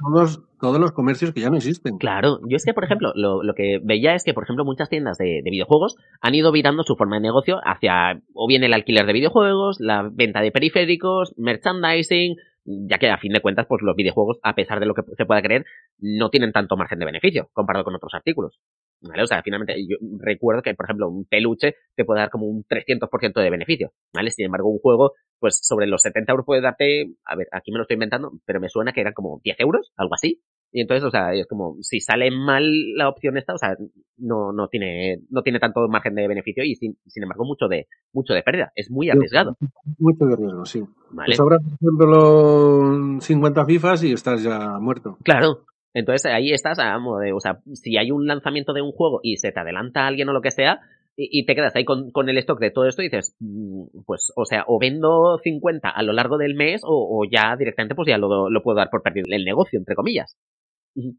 todos, todos los comercios que ya no existen. Claro, yo es que, por ejemplo, lo, que veía es que, por ejemplo, muchas tiendas de, videojuegos han ido virando su forma de negocio hacia o bien el alquiler de videojuegos, la venta de periféricos, merchandising, ya que a fin de cuentas, pues los videojuegos, a pesar de lo que se pueda creer, no tienen tanto margen de beneficio comparado con otros artículos. ¿Vale? O sea, finalmente, yo recuerdo que, por ejemplo, un peluche te puede dar como un 300% de beneficio, ¿vale? Sin embargo, un juego, pues sobre los 70 euros puede darte, a ver, aquí me lo estoy inventando, pero me suena que eran como 10 euros, algo así. Y entonces, o sea, es como, si sale mal la opción esta, o sea, no, no tiene, no tiene tanto margen de beneficio y sin, sin embargo mucho de, mucho de pérdida. Es muy arriesgado. Mucho de riesgo, sí. Vale. Pues ahora, por ejemplo, 50 FIFAs y estás ya muerto. Claro, entonces ahí estás, o sea, si hay un lanzamiento de un juego y se te adelanta alguien o lo que sea, y, te quedas ahí con, el stock de todo esto y dices, mm, pues, o sea, o vendo 50 a lo largo del mes o, ya directamente pues ya lo, lo, puedo dar por perdido el negocio, entre comillas.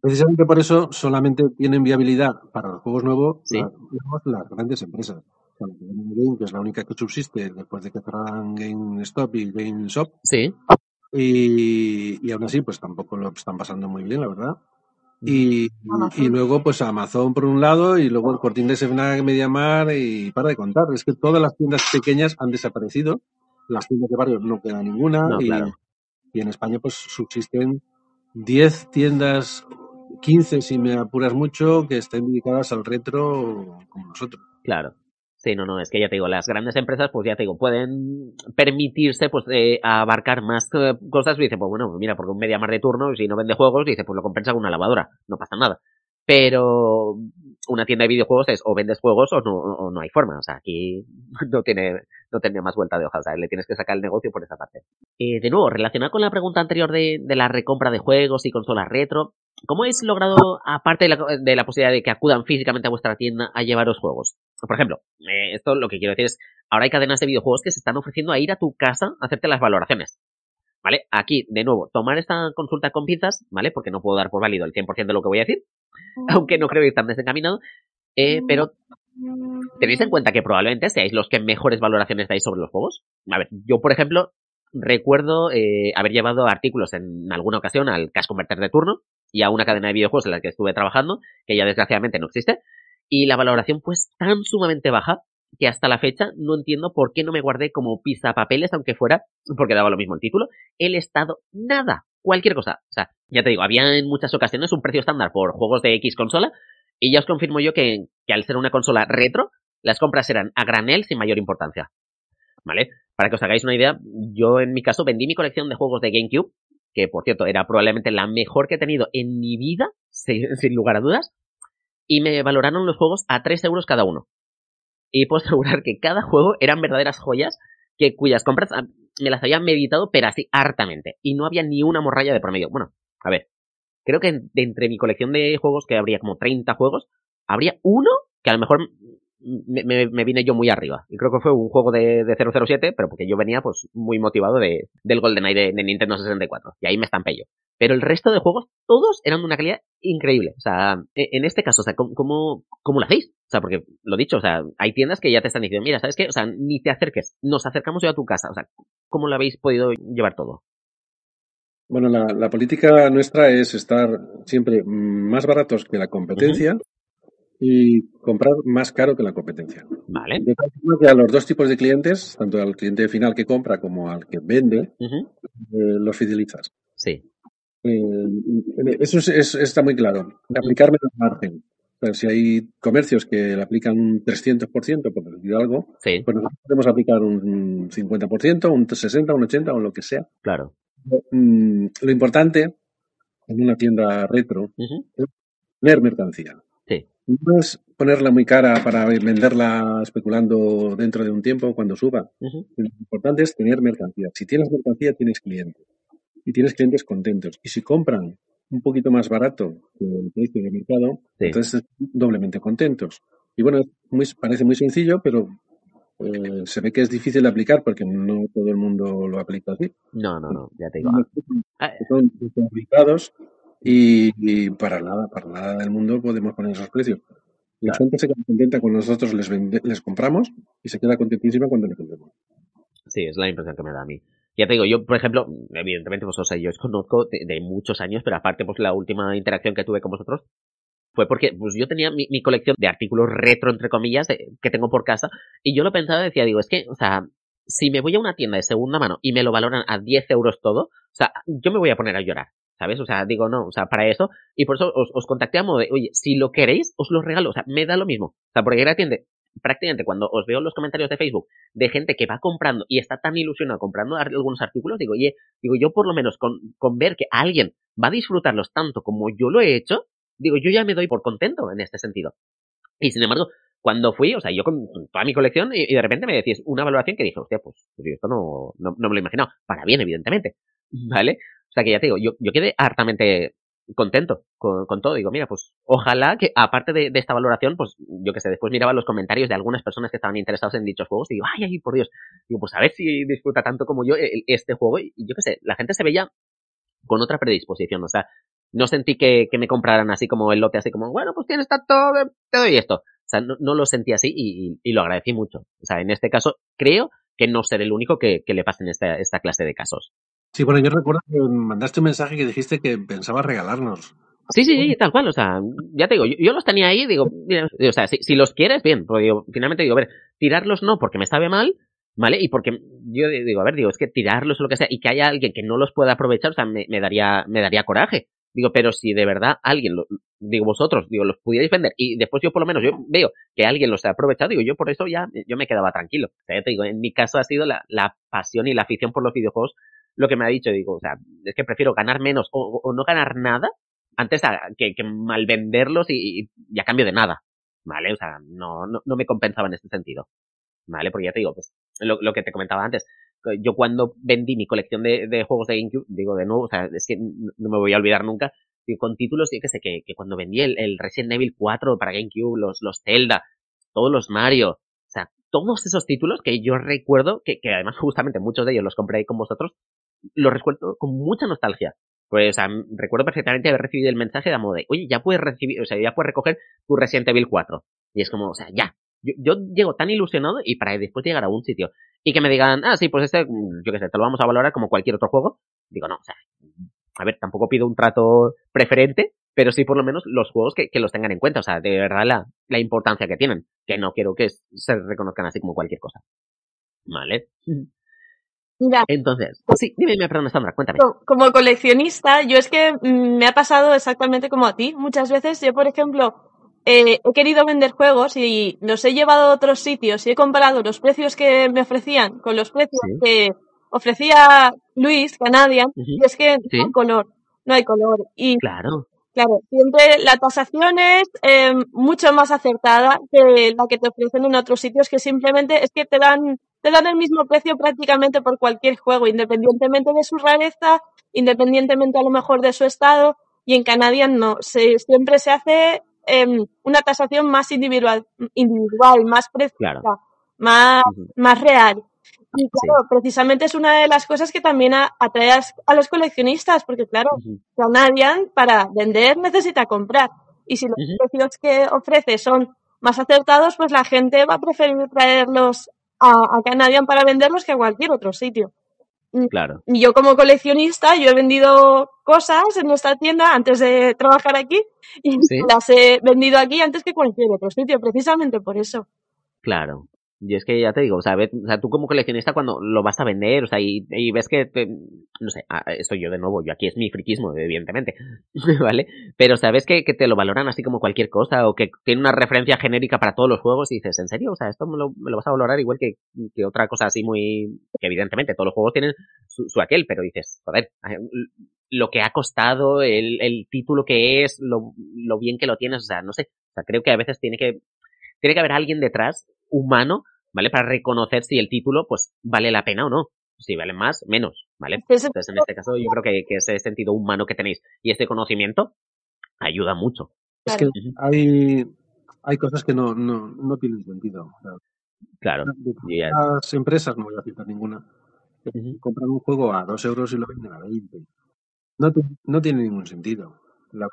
Precisamente por eso solamente tienen viabilidad para los juegos nuevos las, grandes empresas. que es la única que subsiste después de que cerraran GameStop y GameShop. Sí. Y, aún así, pues tampoco lo están pasando muy bien, la verdad. Y, y, luego, pues Amazon por un lado, y luego el Cortín de Sevnac, Mediamar, y para de contar. Es que todas las tiendas pequeñas han desaparecido. Las tiendas de barrio no queda ninguna. y, y, en España, pues subsisten 10 tiendas, 15 si me apuras mucho, que estén dedicadas al retro como nosotros. Claro. Sí, no, no, es que ya te digo, las grandes empresas, pues ya te digo, pueden permitirse, pues, eh, abarcar más eh, cosas. Dice, pues bueno, mira, porque un media más de turno, si no vende juegos, dice, pues lo compensa con una lavadora, no pasa nada. Pero una tienda de videojuegos es o vendes juegos o no, no hay forma. O sea, aquí no tiene, no tiene más vuelta de hoja. O sea, le tienes que sacar el negocio por esa parte. Eh, de nuevo, relacionado con la pregunta anterior de, de la recompra de juegos y consolas retro, ¿Cómo habéis logrado, aparte de la, posibilidad de que acudan físicamente a vuestra tienda a llevaros juegos? Por ejemplo, eh, esto lo que quiero decir es, ahora hay cadenas de videojuegos que se están ofreciendo a ir a tu casa a hacerte las valoraciones. ¿Vale? Aquí, de nuevo, tomar esta consulta con pinzas, ¿vale? Porque no puedo dar por válido el 100% de lo que voy a decir, aunque no creo que tan desencaminado, eh, pero tenéis en cuenta que probablemente seáis los que mejores valoraciones dais sobre los juegos. A ver, yo, por ejemplo, recuerdo eh, haber llevado artículos en alguna ocasión al Cash Converter de turno, y a una cadena de videojuegos en la que estuve trabajando, que ya desgraciadamente no existe, y la valoración fue tan sumamente baja que hasta la fecha no entiendo por qué no me guardé como papeles, aunque fuera, porque daba lo mismo el título, el estado, nada, cualquier cosa. O sea, ya te digo, había en muchas ocasiones un precio estándar por juegos de X consola, y ya os confirmo yo que, al ser una consola retro, las compras eran a granel sin mayor importancia. ¿Vale? Para que os hagáis una idea, yo en mi caso vendí mi colección de juegos de GameCube que por cierto era probablemente la mejor que he tenido en mi vida, sin, lugar a dudas, y me valoraron los juegos a 3 euros cada uno. Y puedo asegurar que cada juego eran verdaderas joyas que cuyas compras ah, me las había meditado, pero así hartamente. Y no había ni una morralla de promedio. Bueno, a ver, creo que entre mi colección de juegos, que habría como 30 juegos, habría uno que a lo mejor me, vine yo muy arriba. Y creo que fue un juego de, de 007, pero porque yo venía pues muy motivado de, del GoldenEye de, de Nintendo 64. Y ahí me estampé yo. Pero el resto de juegos, todos eran de una calidad increíble. O sea, e, en este caso, o sea, ¿cómo, cómo, lo hacéis? O sea, porque lo dicho, o sea, hay tiendas que ya te están diciendo, mira, ¿sabes qué? O sea, ni te acerques, nos acercamos yo a tu casa. O sea, ¿cómo lo habéis podido llevar todo? Bueno, la, la política nuestra es estar siempre más baratos que la competencia y comprar más caro que la competencia. Vale. De tal forma que a los dos tipos de clientes, tanto al cliente final que compra como al que vende, eh, los fidelizas. Sí. Eh, eso es, está muy claro. Aplicar menos margen. O sea, si hay comercios que le aplican un 300%, por decir algo, sí. pues nosotros podemos aplicar un 50%, un 60%, un 80% o lo que sea. Claro. Mm, lo importante en una tienda retro es tener mercancía. Sí. No es ponerla muy cara para venderla especulando dentro de un tiempo cuando suba. Lo importante es tener mercancía. Si tienes mercancía, tienes clientes. Y tienes clientes contentos. Y si compran un poquito más barato que el precio de mercado, entonces doblemente contentos. Y bueno, muy, parece muy sencillo, pero eh, se ve que es difícil de aplicar porque no todo el mundo lo aplica así. No, no, no, ya te digo. Son aplicados y, para nada, para nada del mundo podemos poner esos precios. La gente se queda contenta cuando nosotros les, les compramos y se queda contentísima cuando les vendemos. Sí, es la impresión que me da a mí. Ya te digo, yo, por ejemplo, evidentemente, pues, o sea, yo os conozco de, muchos años, pero aparte, pues, la última interacción que tuve con vosotros fue porque, pues, yo tenía mi, colección de artículos retro, entre comillas, que tengo por casa, y yo lo pensaba y decía, digo, es que, o sea, si me voy a una tienda de segunda mano y me lo valoran a 10 euros todo, o sea, yo me voy a poner a llorar. ¿Sabes? O sea, digo, no, o sea, para eso, y por eso os, contacté a modo de, oye, si lo queréis, os lo regalo, o sea, me da lo mismo. O sea, porque atiende, prácticamente cuando os veo los comentarios de Facebook de gente que va comprando y está tan ilusionado comprando algunos artículos, digo, oye, digo, yo por lo menos con, con ver que alguien va a disfrutarlos tanto como yo lo he hecho, digo, yo ya me doy por contento en este sentido. Y sin embargo, cuando fui, o sea, yo con toda mi colección y, de repente me decís una valoración que dije, hostia, pues, esto no, no, no, me lo he imaginado. Para bien, evidentemente. ¿Vale? sea que ya te digo, yo, yo quedé hartamente contento con, con, todo. Digo, mira, pues ojalá que aparte de, de, esta valoración, pues yo que sé, después miraba los comentarios de algunas personas que estaban interesados en dichos juegos y digo, ay, ay, por Dios. Digo, pues a ver si disfruta tanto como yo este juego. Y yo que sé, la gente se veía con otra predisposición. O sea, no sentí que, que me compraran así como el lote, así como, bueno, pues tienes tanto, te doy esto. O sea, no, no lo sentí así y, y, lo agradecí mucho. O sea, en este caso, creo que no seré el único que, que le pasen esta, esta clase de casos. Sí, bueno, yo recuerdo que mandaste un mensaje que dijiste que pensabas regalarnos. Sí, sí, sí, tal cual, o sea, ya te digo, yo, los tenía ahí, digo, o sea, si, si, los quieres, bien, porque digo, finalmente digo, a ver, tirarlos no, porque me sabe mal, ¿vale? Y porque yo digo, a ver, digo, es que tirarlos o lo que sea, y que haya alguien que no los pueda aprovechar, o sea, me, me daría, me daría coraje. Digo, pero si de verdad alguien, lo, digo, vosotros, digo, los pudierais vender y después yo por lo menos yo veo que alguien los ha aprovechado, digo, yo por eso ya, yo me quedaba tranquilo. O sea, ya te digo, en mi caso ha sido la, la pasión y la afición por los videojuegos lo que me ha dicho, digo, o sea, es que prefiero ganar menos o, no ganar nada antes que, que mal venderlos y, y, a cambio de nada, ¿vale? O sea, no, no, no me compensaba en este sentido, ¿vale? Porque ya te digo, pues, lo, lo que te comentaba antes, yo cuando vendí mi colección de, juegos de GameCube, digo de nuevo, o sea, es que no me voy a olvidar nunca, con títulos, yo que sé, que, que cuando vendí el, el, Resident Evil 4 para GameCube, los, los Zelda, todos los Mario, o sea, todos esos títulos que yo recuerdo, que, que además justamente muchos de ellos los compré con vosotros, lo recuerdo con mucha nostalgia. Pues recuerdo perfectamente haber recibido el mensaje de modo de, oye, ya puedes recibir, o sea, ya puedes recoger tu Resident Evil 4. Y es como, o sea, ya. Yo, yo llego tan ilusionado y para después llegar a un sitio y que me digan, ah, sí, pues este, yo qué sé, te lo vamos a valorar como cualquier otro juego. Digo, no, o sea, a ver, tampoco pido un trato preferente, pero sí por lo menos los juegos que, que los tengan en cuenta, o sea, de verdad la, la importancia que tienen, que no quiero que se reconozcan así como cualquier cosa. ¿Vale? Entonces, sí, dime, dime, perdón, Sandra, cuéntame. Como coleccionista, yo es que mm, me ha pasado exactamente como a ti. Muchas veces yo, por ejemplo, eh, he querido vender juegos y los he llevado a otros sitios y he comparado los precios que me ofrecían con los precios que ofrecía Luis, Canadian, y es que no hay color, no hay color. Y claro. Claro, siempre la tasación es eh, mucho más acertada que la que te ofrecen en otros sitios que simplemente es que te dan te dan el mismo precio prácticamente por cualquier juego, independientemente de su rareza, independientemente a lo mejor de su estado, y en Canadian no, se, siempre se hace em, una tasación más individual, individual más precisa, más, más real. Y claro, precisamente es una de las cosas que también atrae a, los coleccionistas, porque claro, Canadian para vender necesita comprar. Y si los precios que ofrece son más acertados, pues la gente va a preferir traerlos a, a Canadian para venderlos que a cualquier otro sitio. Claro. Y yo como coleccionista, yo he vendido cosas en nuestra tienda antes de trabajar aquí y las he vendido aquí antes que cualquier otro sitio, precisamente por eso. Claro. Y es que ya te digo, o sea, o sea, tú como coleccionista cuando lo vas a vender, o sea, y, ves que, no sé, ah, estoy yo de nuevo, yo aquí es mi friquismo, evidentemente, ¿vale? Pero sabes que, que, te lo valoran así como cualquier cosa, o que tiene una referencia genérica para todos los juegos, y dices, ¿en serio? O sea, esto me lo, vas a valorar igual que, que, otra cosa así muy, que evidentemente todos los juegos tienen su, aquel, pero dices, joder, lo que ha costado, el, el título que es, lo, lo bien que lo tienes, o sea, no sé, o sea, creo que a veces tiene que, tiene que haber alguien detrás, humano, ¿vale? Para reconocer si el título, pues, vale la pena o no. Si vale más, menos, ¿vale? Entonces, en este caso, yo creo que, ese sentido humano que tenéis y este conocimiento ayuda mucho. Es que hay, hay cosas que no, no, no tienen sentido. claro. Las empresas, no voy a citar ninguna, compran un juego a dos euros y lo venden a 20. No, no tiene ningún sentido. La,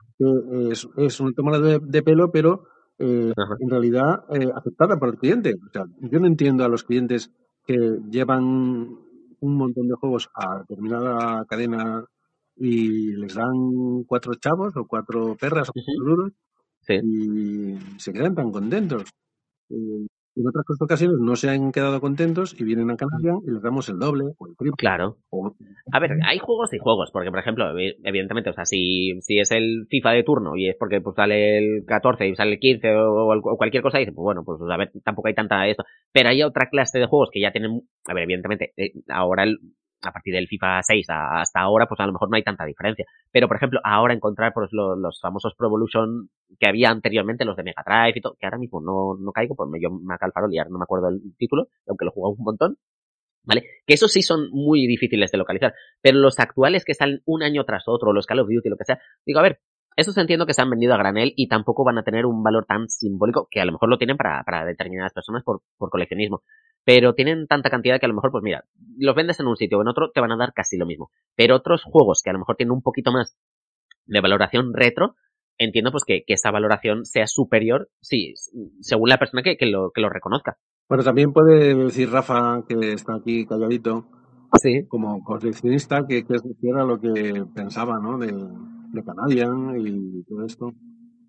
es, es un toma de, de pelo, pero eh, en realidad eh, aceptada por el cliente. O sea, yo no entiendo a los clientes que llevan un montón de juegos a determinada cadena y les dan cuatro chavos o cuatro perras o cuatro duros y se quedan tan contentos. Eh, en otras ocasiones no se han quedado contentos y vienen a Canadian y les damos el doble o el triple. Claro. A ver, hay juegos y juegos, porque por ejemplo, evidentemente, o sea, si, si es el FIFA de turno y es porque pues sale el 14 y sale el 15 o, cualquier cosa, dice, pues bueno, pues a ver, tampoco hay tanta esto. Pero hay otra clase de juegos que ya tienen, a ver, evidentemente, eh, ahora el, a partir del FIFA 6 hasta ahora, pues a lo mejor no hay tanta diferencia. Pero, por ejemplo, ahora encontrar pues, los, famosos Pro Evolution que había anteriormente, los de Mega Drive y todo, que ahora mismo no, caigo, pues yo me farol y ahora no me acuerdo el título, aunque lo he jugado un montón. ¿Vale? Que esos sí son muy difíciles de localizar. Pero los actuales que salen un año tras otro, los Call of Duty, lo que sea, digo, a ver, esos entiendo que se han vendido a granel y tampoco van a tener un valor tan simbólico, que a lo mejor lo tienen para, para determinadas personas por, por coleccionismo pero tienen tanta cantidad que a lo mejor, pues mira, los vendes en un sitio o en otro, te van a dar casi lo mismo. Pero otros juegos que a lo mejor tienen un poquito más de valoración retro, entiendo pues que, que esa valoración sea superior, sí, según la persona que, que, lo, que lo reconozca. Bueno, también puede decir Rafa, que está aquí calladito, sí. como coleccionista, que, que era lo que pensaba, ¿no? De, de Canadian y todo esto.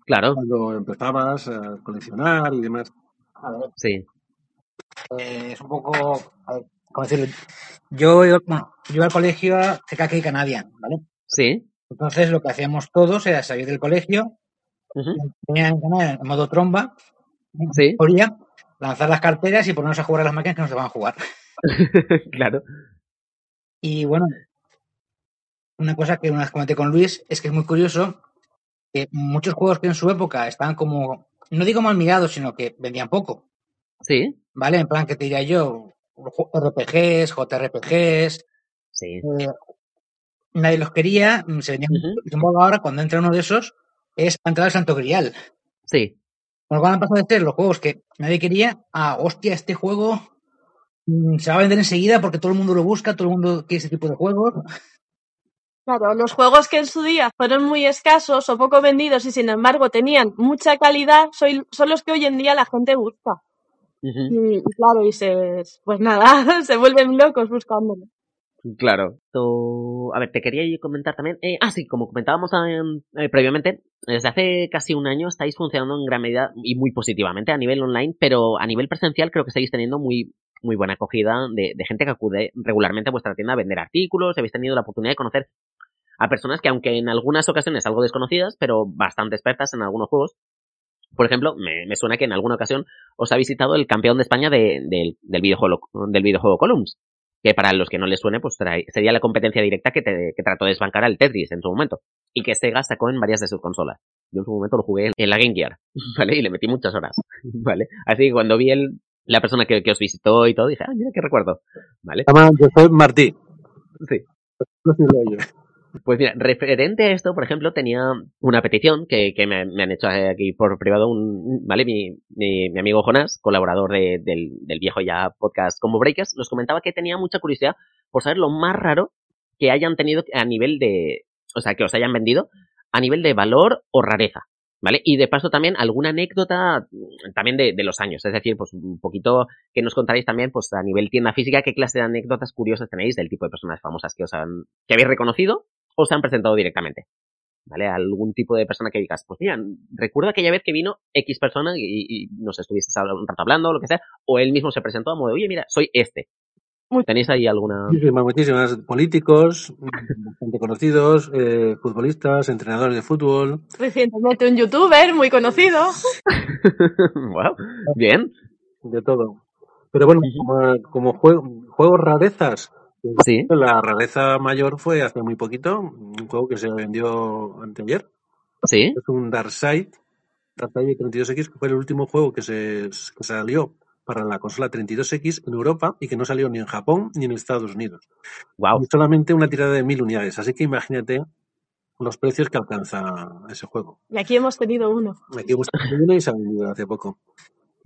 Claro. Cuando empezabas a coleccionar y demás. A ver. Sí. Eh, es un poco, ¿cómo decirlo? Yo, yo, bueno, yo al colegio CKK Canadian, ¿vale? Sí. Entonces lo que hacíamos todos era salir del colegio, en modo tromba, sí. lanzar las carteras y ponernos a jugar a las máquinas que no se van a jugar. claro. Y bueno, una cosa que una vez comenté con Luis es que es muy curioso que muchos juegos que en su época estaban como, no digo mal mirados, sino que vendían poco. Sí. ¿Vale? En plan, que te diría yo, RPGs, JRPGs. Sí. Eh, nadie los quería, mm, se vendían uh ahora cuando entra uno de esos, es para entrar al Santo Grial. Sí. Bueno, van a pasar de ser los juegos que nadie quería a, hostia, este juego mm, se va a vender enseguida porque todo el mundo lo busca, todo el mundo quiere ese tipo de juegos. Claro, los juegos que en su día fueron muy escasos o poco vendidos y sin embargo tenían mucha calidad son los que hoy en día la gente busca y, claro, y se, pues nada, se vuelven locos buscándolo. Claro. a ver, te quería comentar también. Eh, ah, sí, como comentábamos eh, previamente, desde hace casi un año estáis funcionando en gran medida y muy positivamente a nivel online, pero a nivel presencial creo que estáis teniendo muy, muy buena acogida de, de gente que acude regularmente a vuestra tienda a vender artículos. Habéis tenido la oportunidad de conocer a personas que, aunque en algunas ocasiones algo desconocidas, pero bastante expertas en algunos juegos, por ejemplo, me, suena que en alguna ocasión os ha visitado el campeón de España del, videojuego, del videojuego Columns, que para los que no les suene, pues sería la competencia directa que, trató de desbancar al Tetris en su momento, y que Sega sacó en varias de sus consolas. Yo en su momento lo jugué en la Game Gear, ¿vale? Y le metí muchas horas, ¿vale? Así que cuando vi el, la persona que, os visitó y todo, dije, ah, mira qué recuerdo, ¿vale? yo soy Martí. Sí. Pues mira, referente a esto, por ejemplo, tenía una petición que, que me, han hecho aquí por privado, un, ¿vale? Mi, mi, amigo Jonás, colaborador del, del, viejo ya podcast como Breakers, nos comentaba que tenía mucha curiosidad por saber lo más raro que hayan tenido a nivel de, o sea, que os hayan vendido a nivel de valor o rareza. ¿Vale? Y de paso también alguna anécdota también de, de, los años, es decir, pues un poquito que nos contaréis también, pues a nivel tienda física, qué clase de anécdotas curiosas tenéis del tipo de personas famosas que os han, que habéis reconocido o se han presentado directamente. ¿Vale? Algún tipo de persona que digas, pues mira, recuerdo aquella vez que vino X persona y, y nos estuviste un rato hablando o lo que sea, o él mismo se presentó a modo, oye, mira, soy este. ¿Tenéis ahí alguna...? Muchísimas, muchísimas. Políticos, bastante conocidos, eh, futbolistas, entrenadores de fútbol. Recientemente un youtuber muy conocido. wow, bien. De todo. Pero bueno, como, juegos rarezas, sí. la rareza mayor fue hace muy poquito, un juego que se vendió anteayer. Sí. Es un Darkseid, Darkseid 32X, que fue el último juego que se que salió para la consola 32X en Europa y que no salió ni en Japón ni en Estados Unidos. Wow. Y solamente una tirada de mil unidades. Así que imagínate los precios que alcanza ese juego. Y aquí hemos tenido uno. Aquí hemos tenido uno y se ha vendido hace poco.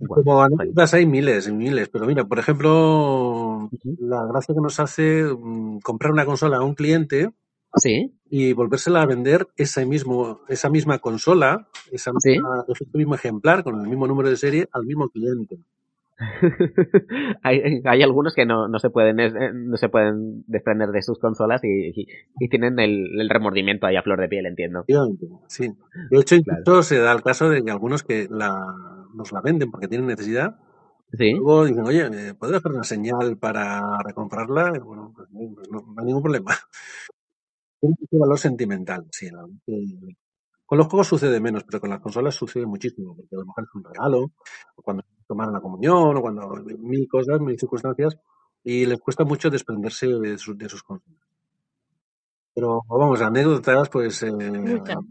Como anécdotas hay miles y miles, pero mira, por ejemplo, la gracia que nos hace mm, comprar una consola a un cliente sí. y volvérsela a vender ese mismo, esa misma consola, esa ese mismo ejemplar con el mismo número de serie al mismo cliente. hay, hay, algunos que no, no, se pueden eh, no se pueden desprender de sus consolas y, y, tienen el, el, remordimiento ahí a flor de piel, entiendo. Sí. De hecho, incluso se da el caso de que algunos que la, nos la venden porque tienen necesidad. Sí. Luego dicen, oye, eh, ¿puedes hacer una señal para recomprarla? bueno, pues, pues no, hay ningún problema. Tiene un valor sentimental, sí. Con los juegos sucede menos, pero con las consolas sucede muchísimo, porque a lo mejor es un regalo, o cuando tomaron la comunión, o cuando mil cosas, mil circunstancias, y les cuesta mucho desprenderse de, de sus consolas. Pero vamos, anécdotas, pues eh,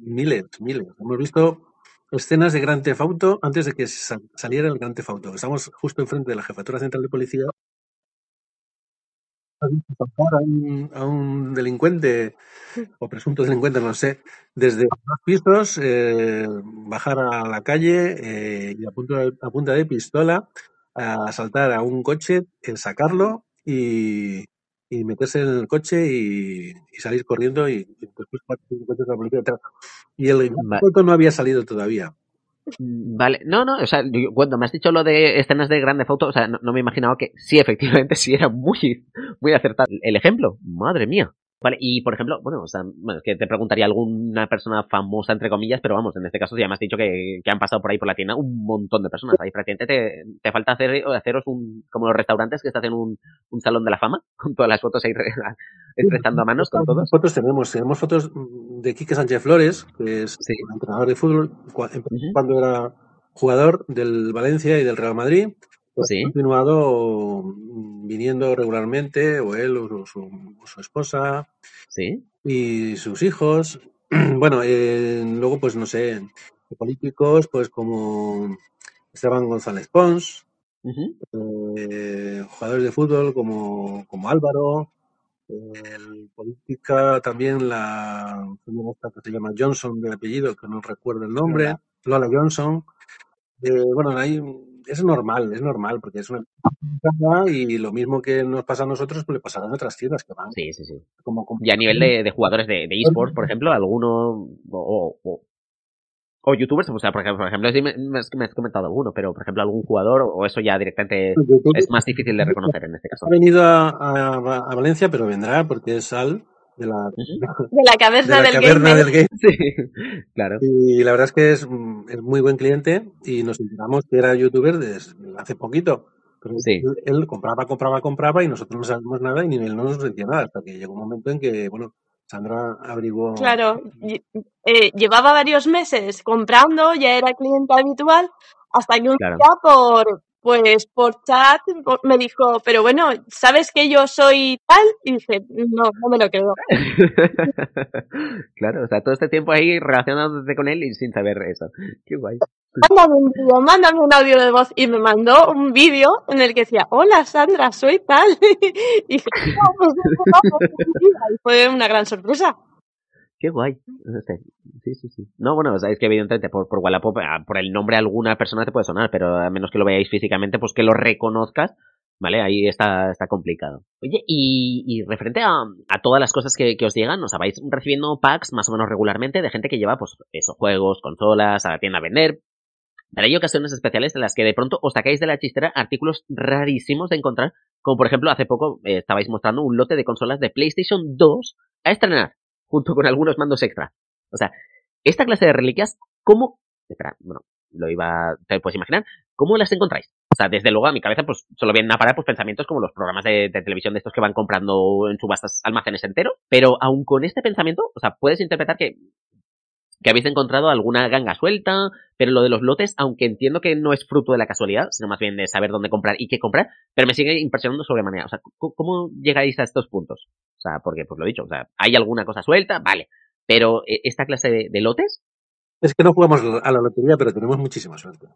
miles, miles. Hemos visto escenas de Gran Theft Auto antes de que saliera el Gran Theft Auto. Estamos justo enfrente de la Jefatura Central de Policía a un, a un delincuente o presunto delincuente, no sé, desde los pisos, eh, bajar a la calle eh, y a punta, de, a punta de pistola a asaltar a un coche, sacarlo y, y meterse en el coche y, y salir corriendo y, después la policía Y el auto no había salido todavía. Vale, no, no, o sea, cuando me has dicho lo de escenas de grande foto, o sea, no, me imaginaba que sí, efectivamente, sí era muy, muy acertado el ejemplo. Madre mía. Vale, y por ejemplo, bueno, o sea, bueno, es que te preguntaría alguna persona famosa, entre comillas, pero vamos, en este caso ya me has dicho que, que han pasado por ahí por la tienda un montón de personas. Ahí prácticamente te, te falta hacer, haceros un, como los restaurantes que estás en un, un salón de la fama, con todas las fotos ahí estrechando a manos con todos. Fotos tenemos, tenemos fotos de Quique Sánchez Flores, que es entrenador de fútbol, cuando era jugador del Valencia y del Real Madrid. Pues ha continuado viniendo regularmente, o él o su, su esposa. Sí. Y sus hijos. bueno, eh, luego, pues no sé, políticos, pues como Esteban González Pons, eh, jugadores de fútbol como, como Álvaro, en política también la que se llama Johnson de apellido, que no recuerdo el nombre, Lola, Johnson. Eh, bueno, hay es normal, es normal, porque es una y lo mismo que nos pasa a nosotros, pues le pasará a otras tiendas que van. Sí, sí, sí. y a nivel de, jugadores de, esports, por ejemplo, alguno o, o, youtubers, o sea, por ejemplo, por ejemplo sí me, has comentado alguno, pero por ejemplo algún jugador, o eso ya directamente es más difícil de reconocer en este caso. Ha venido a, a Valencia, pero vendrá porque es Al de la, de la caverna, del, game. claro. Y la verdad es que es, es, muy buen cliente y nos enteramos que era youtuber desde hace poquito. Pero él, compraba, compraba, compraba y nosotros no sabíamos nada y ni él no nos decía nada hasta que llegó un momento en que, bueno, Sandra averiguó. Claro, eh, llevaba varios meses comprando, ya era cliente habitual, hasta que un día por, pues por chat me dijo, pero bueno, ¿sabes que yo soy tal? Y dije, no, no me lo creo. claro, o sea, todo este tiempo ahí relacionándote con él y sin saber eso. Qué guay. Mándame un vídeo, mándame un audio de voz. Y me mandó un vídeo en el que decía, hola Sandra, soy tal. y dije, no, pues, no, no, y fue una gran sorpresa. Qué guay. Sí, sí, sí. No, bueno, es que evidentemente por, por ah, el nombre alguna persona te puede sonar, pero a menos que lo veáis físicamente, pues que lo reconozcas, ¿vale? Ahí está, está complicado. Oye, y, referente a, todas las cosas que, os llegan, ¿os vais recibiendo packs más o menos regularmente de gente que lleva, pues, esos juegos, consolas, a la tienda a vender? Pero hay ocasiones especiales en las que de pronto os sacáis de la chistera artículos rarísimos de encontrar, como por ejemplo hace poco eh, estabais mostrando un lote de consolas de PlayStation 2 a estrenar, junto con algunos mandos extra. O sea, esta clase de reliquias, ¿cómo? Espera, bueno, lo iba, te puedes imaginar, ¿cómo las encontráis? O sea, desde luego a mi cabeza pues solo vienen a parar pues pensamientos como los programas de, de televisión de estos que van comprando en subastas almacenes enteros, pero aun con este pensamiento, o sea, puedes interpretar que que habéis encontrado alguna ganga suelta, pero lo de los lotes, aunque entiendo que no es fruto de la casualidad, sino más bien de saber dónde comprar y qué comprar, pero me sigue impresionando sobremanera. O sea, ¿cómo llegáis a estos puntos? O sea, porque, pues lo he dicho, o sea, ¿hay alguna cosa suelta? Vale. Pero, ¿e-, ¿esta clase de, de lotes? Es que no jugamos a la lotería, pero tenemos muchísima suerte.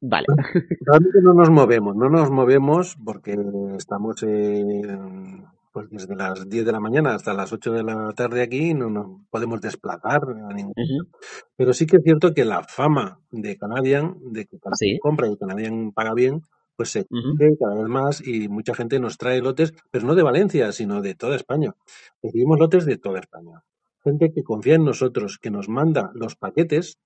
Vale. Realmente no nos movemos, no nos movemos porque estamos en pues desde las 10 de la mañana hasta las 8 de la tarde aquí no nos podemos desplazar a ningún uh -huh. Pero sí que es cierto que la fama de Canadian, de que Canadian ¿Sí? compra y Canadian paga bien, pues se uh -huh. cada vez más y mucha gente nos trae lotes, pero no de Valencia, sino de toda España. Recibimos lotes de toda España. Gente que confía en nosotros, que nos manda los paquetes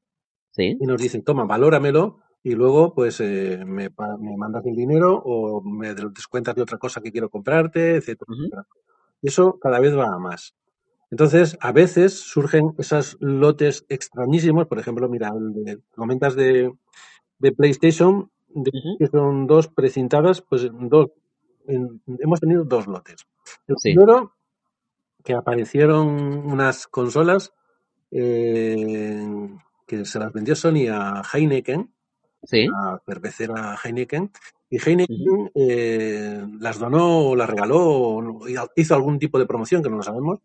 ¿Sí? y nos dice, toma, valóramelo y luego pues eh, me, me, mandas el dinero o me descuentas de otra cosa que quiero comprarte, etcétera, uh -huh. Eso cada vez va a más. Entonces, a veces surgen esos lotes extrañísimos, por ejemplo, mira, de, comentas de, de PlayStation, de, uh -huh. que son dos precintadas, pues dos, en, hemos tenido dos lotes. El sí. primero, que aparecieron unas consolas eh, que se las vendió Sony a Heineken, ¿Sí? la cervecera Heineken, y Heineken eh, las donó o las regaló, hizo algún tipo de promoción que no lo sabemos.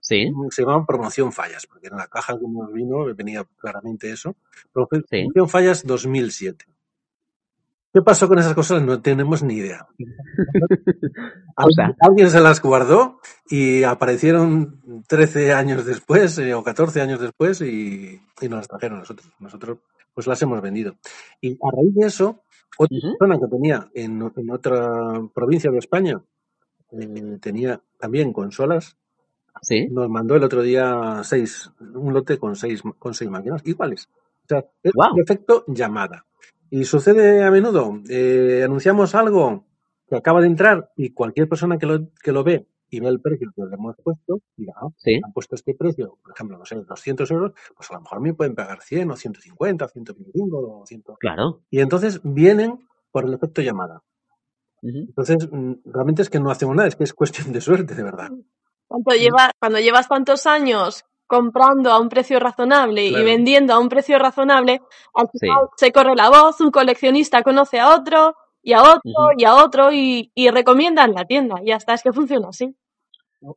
Sí. Se llama promoción fallas, porque en la caja que nos vino venía claramente eso. Promoción sí. fallas 2007. ¿Qué pasó con esas cosas? No tenemos ni idea. o sea, alguien se las guardó y aparecieron 13 años después eh, o 14 años después y, y, nos las trajeron nosotros. Nosotros pues las hemos vendido. Y a raíz de eso, otra uh -huh. persona que tenía en, en, otra provincia de España eh, tenía también consolas. ¿Sí? Nos mandó el otro día seis, un lote con seis, con seis máquinas iguales. O sea, es wow. un efecto llamada. Y sucede a menudo. Eh, anunciamos algo que acaba de entrar y cualquier persona que lo, que lo ve y ve el precio que le hemos puesto, diga, ah, ¿Sí? han puesto este precio, por ejemplo, no sé, 200 euros, pues a lo mejor me pueden pagar 100 o 150, 125 o 100. Claro. Y entonces vienen por el efecto llamada. Uh -huh. Entonces, mm, realmente es que no hacemos nada, es que es cuestión de suerte, de verdad. Cuando, lleva, cuando llevas tantos años comprando a un precio razonable claro. y vendiendo a un precio razonable, al final sí. se corre la voz, un coleccionista conoce a otro y a otro uh -huh. y a otro y, y, recomiendan la tienda. Y hasta es que funciona así.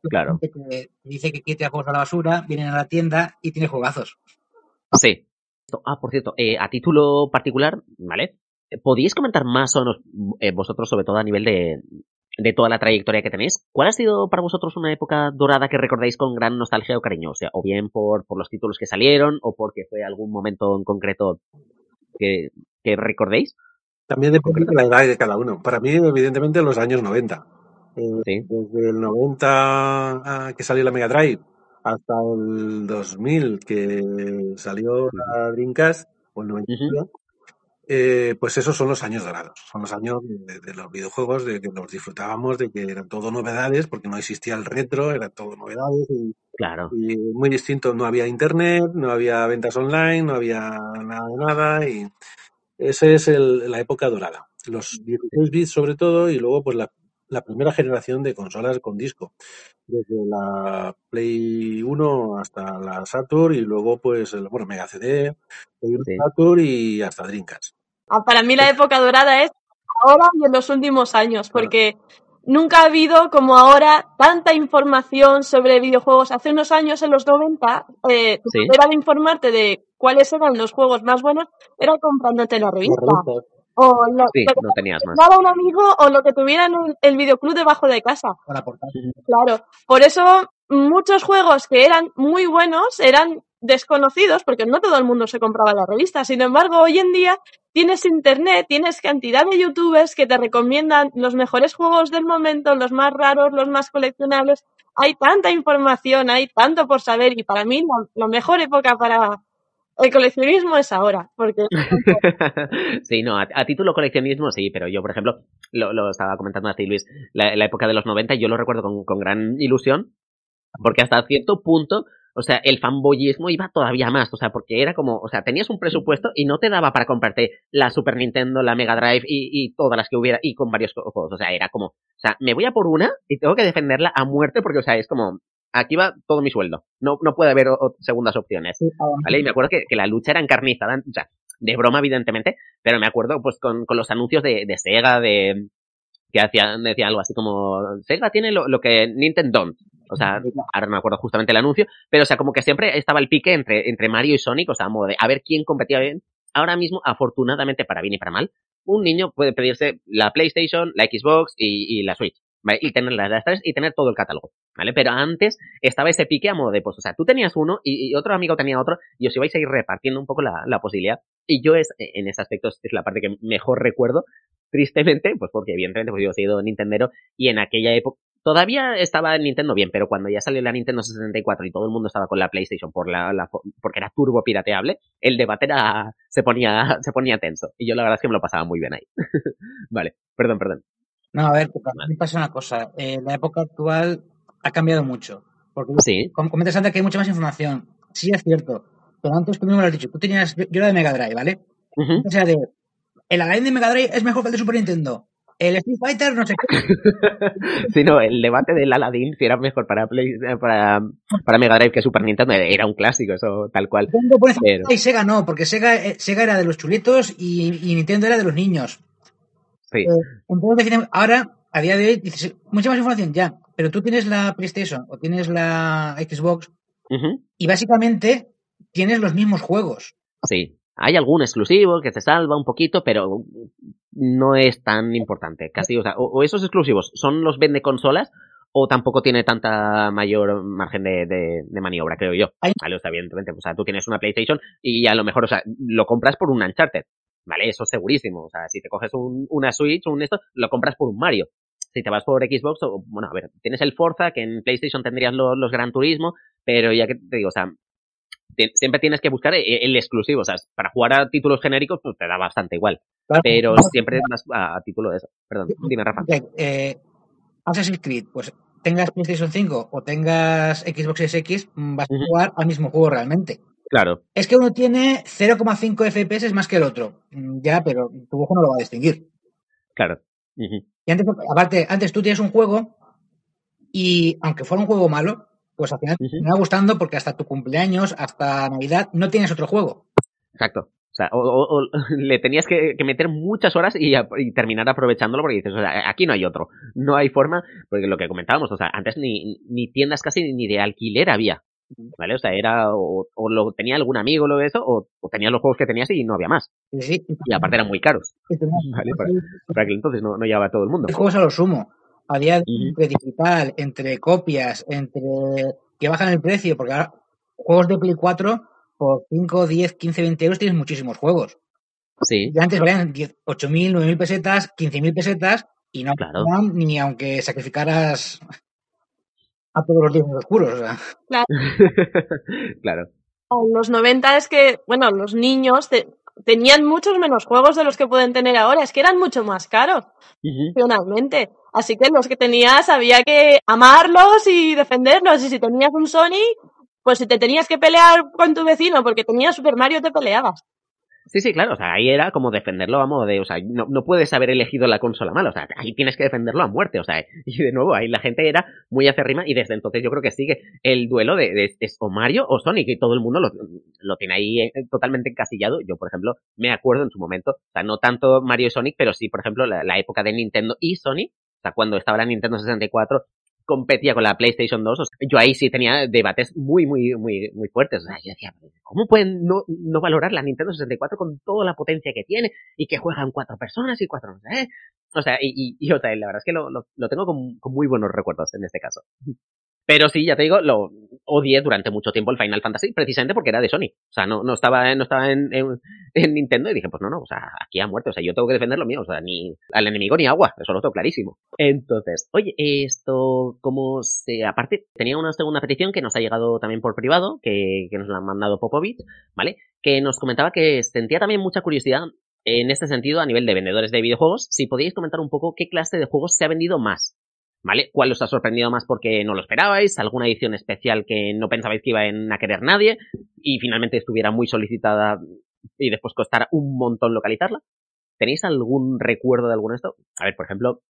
Claro. Que dice que quite juegos a la basura, vienen a la tienda y tiene juegazos. Sí. Ah, por cierto, eh, a título particular, ¿vale? ¿Podíais comentar más o menos eh, vosotros, sobre todo a nivel de, de toda la trayectoria que tenéis, ¿cuál ha sido para vosotros una época dorada que recordáis con gran nostalgia o cariño? O sea, o bien por, por los títulos que salieron, o porque fue algún momento en concreto que, que recordéis. También depende de la edad de cada uno. Para mí, evidentemente, los años 90. Eh, sí. Desde el 90 que salió la Mega Drive hasta el 2000 que salió la Dreamcast, o el 99, uh -huh eh, pues esos son los años dorados, son los años de, de, los videojuegos, de que los disfrutábamos, de que eran todo novedades, porque no existía el retro, eran todo novedades. Y, claro. y muy distinto, no había internet, no había ventas online, no había nada de nada, y esa es el, la época dorada. Los 16 bits sobre todo, y luego pues la, la primera generación de consolas con disco, desde la Play 1 hasta la Saturn, y luego pues, el, bueno, Mega CD, Play 1 sí. Saturn y hasta Dreamcast. Ah, para mí la época dorada es ahora y en los últimos años, porque nunca ha habido como ahora tanta información sobre videojuegos. Hace unos años, en los 90, eh, sí. era de informarte de cuáles eran los juegos más buenos, era comprándote la revista. La o lo, sí, que no tenías más. Nada un amigo o lo que tuviera en el, el videoclub debajo de casa. Para portar. Claro. Por eso muchos juegos que eran muy buenos eran desconocidos porque no todo el mundo se compraba la revista. Sin embargo, hoy en día tienes internet, tienes cantidad de youtubers que te recomiendan los mejores juegos del momento, los más raros, los más coleccionables. Hay tanta información, hay tanto por saber y para mí la, mejor época para el coleccionismo es ahora, porque... sí, no, a, título coleccionismo sí, pero yo, por ejemplo, lo, estaba comentando a ti, Luis, la, época de los 90 yo lo recuerdo con, con gran ilusión, porque hasta cierto punto o sea, el fanboyismo iba todavía más, o sea, porque era como, o sea, tenías un presupuesto y no te daba para comprarte la Super Nintendo, la Mega Drive y, todas las que hubiera, y con varios juegos, o sea, era como, o sea, me voy a por una y tengo que defenderla a muerte porque, o sea, es como, aquí va todo mi sueldo, no, no puede haber segundas opciones, ¿vale? Y me acuerdo que, la lucha era encarnizada, o sea, de broma evidentemente, pero me acuerdo pues con, con los anuncios de, de Sega, de, que hacían, decía algo así como, Sega tiene lo, lo que Nintendo o sea, ahora no me acuerdo justamente el anuncio, pero o sea, como que siempre estaba el pique entre, entre Mario y Sonic, o sea, a modo de a ver quién competía bien. Ahora mismo, afortunadamente, para bien y para mal, un niño puede pedirse la PlayStation, la Xbox y, la Switch. ¿Vale? Y tener las tres y tener todo el catálogo, ¿vale? Pero antes estaba ese pique a modo de, pues, o sea, tú tenías uno y, otro amigo tenía otro y os ibais a ir repartiendo un poco la, la posibilidad. Y yo es, en ese aspecto es la parte que mejor recuerdo, tristemente, pues porque evidentemente pues yo he sido Nintendero y en aquella época, Todavía estaba Nintendo bien, pero cuando ya salió la Nintendo 64 y todo el mundo estaba con la PlayStation por la, porque era turbo pirateable, el debate era, se ponía, se ponía tenso. Y yo la verdad es que me lo pasaba muy bien ahí. vale, perdón, perdón. No, a ver, me pasa una cosa. Eh, la época actual ha cambiado mucho. Porque sí. comentas antes que hay mucha más información. Sí, es cierto. Pero antes tú mismo lo has dicho. Tú tenías, yo era de Mega Drive, ¿vale? O sea, de, el Aladdin de Mega Drive es mejor que el de Super Nintendo el Street Fighter no sé qué. sí, no, el debate del Aladdin si era mejor para, para, para Mega Drive que Super Nintendo era un clásico, eso tal cual. Y Sega no, porque Sega, eh, Sega era de los chulitos y, Nintendo era de los niños. Sí. Eh, ahora, a día de hoy, dices, mucha más información ya, pero tú tienes la PlayStation o tienes la Xbox y básicamente tienes los mismos juegos. Sí. Hay algún exclusivo que te salva un poquito, pero no es tan importante. Casi, o sea, o, esos exclusivos son los vende consolas o tampoco tiene tanta mayor margen de, de, maniobra, creo yo. Vale, o sea, evidentemente, o sea, tú tienes una PlayStation y a lo mejor, o sea, lo compras por un Uncharted. Vale, eso es segurísimo. O sea, si te coges un, una Switch o un esto, lo compras por un Mario. Si te vas por Xbox, o, bueno, a ver, tienes el Forza, que en PlayStation tendrías los, los Gran Turismo, pero ya que te digo, o sea, siempre tienes que buscar el, exclusivo. O sea, para jugar a títulos genéricos, pues te da bastante igual. pero siempre más a, título de eso. Perdón, dime, Rafa. Eh, Assassin's Creed, pues tengas PlayStation 5 o tengas Xbox SX, mm, vas a jugar al mismo juego realmente. Claro. Es que uno tiene 0,5 FPS más que el otro. Mm, ya, pero tu ojo no lo va a distinguir. Claro. Y antes, aparte, antes tú tienes un juego y aunque fuera un juego malo, pues al final me va gustando porque hasta tu cumpleaños, hasta Navidad, no tienes otro juego. Exacto. O sea, o, le tenías que, meter muchas horas y, terminar aprovechándolo porque dices, o sea, aquí no hay otro. No hay forma, porque lo que comentábamos, o sea, antes ni, ni tiendas casi ni de alquiler había. ¿Vale? O sea, era, o, lo tenía algún amigo lo de eso, o, tenías los juegos que tenías y no había más. Y aparte eran muy caros. ¿Vale? Para, que entonces no, no llevaba todo el mundo. Juegos a lo sumo a día de digital, entre copias, entre que bajan el precio, porque ahora juegos de Play 4 por 5, 10, 15, 20 euros tienes muchísimos juegos. Sí. Y antes valían 8.000, 9.000 pesetas, 15.000 pesetas y no claro. ni aunque sacrificaras a todos los días oscuros. O sea. Claro. claro. En los 90 es que, bueno, los niños tenían muchos menos juegos de los que pueden tener ahora, es que eran mucho más caros, finalmente. Así que los que tenías había que amarlos y defenderlos. Y si tenías un Sony, pues si te tenías que pelear con tu vecino porque tenía Super Mario, te peleabas. Sí, sí, claro, o sea, ahí era como defenderlo a modo de, o sea, no, no, puedes haber elegido la consola mala, o sea, ahí tienes que defenderlo a muerte, o sea, y de nuevo, ahí la gente era muy acérrima y desde entonces yo creo que sigue el duelo de, de, o Mario o Sonic y todo el mundo lo, lo tiene ahí eh, totalmente encasillado. Yo, por ejemplo, me acuerdo en su momento, o sea, no tanto Mario y Sonic, pero sí, por ejemplo, la, la época de Nintendo y Sonic, o sea, cuando estaba la Nintendo 64, competía con la PlayStation 2, yo ahí sí tenía debates muy, muy, muy, muy fuertes. O sea, yo decía, ¿cómo pueden no, no valorar la Nintendo 64 con toda la potencia que tiene y que juegan cuatro personas y cuatro, no? O sea, y, y, y o sea, la verdad es que lo, lo, tengo con, con, muy buenos recuerdos en este caso. Pero sí, ya te digo, lo odié durante mucho tiempo el Final Fantasy, precisamente porque era de Sony. O sea, no, no estaba, no estaba en, en, Nintendo y dije, pues no, no, o sea, aquí ha muerto. O sea, yo tengo que defender lo mío. O sea, ni al enemigo ni agua. Eso lo tengo clarísimo. Entonces, oye, esto, como se, aparte, tenía una segunda petición que nos ha llegado también por privado, que, que nos la han mandado Popovich, ¿vale? Que nos comentaba que sentía también mucha curiosidad en este sentido, a nivel de vendedores de videojuegos, si podéis comentar un poco qué clase de juegos se ha vendido más. ¿Vale? ¿Cuál os ha sorprendido más porque no lo esperabais? ¿Alguna edición especial que no pensabais que iba a querer nadie? Y finalmente estuviera muy solicitada y después costara un montón localizarla. ¿Tenéis algún recuerdo de alguno de esto? A ver, por ejemplo,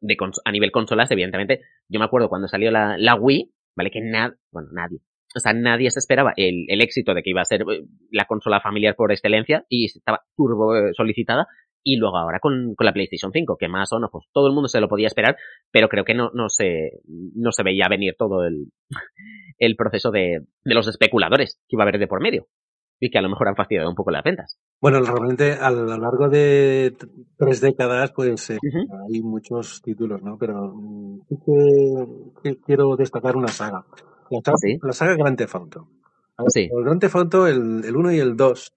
de a nivel consolas, evidentemente, yo me acuerdo cuando salió la, la Wii, ¿vale? Que nada, bueno, nadie, o sea, nadie se esperaba el, el, éxito de que iba a ser eh, la consola familiar por excelencia y estaba turbo eh, solicitada. Y luego ahora con, con la PlayStation 5, que más o no, pues todo el mundo se lo podía esperar, pero creo que no, no, se, no se veía venir todo el, el proceso de, de los especuladores que iba a haber de por medio y que a lo mejor han fastidiado un poco las ventas. Bueno, realmente a lo largo de tres décadas, pues eh, hay muchos títulos, ¿no? Pero mm, que, quiero destacar una saga. La saga, ¿Sí? la saga Grand Theft Auto. Sí. El Grand Theft Auto, el, el 1 y el 2,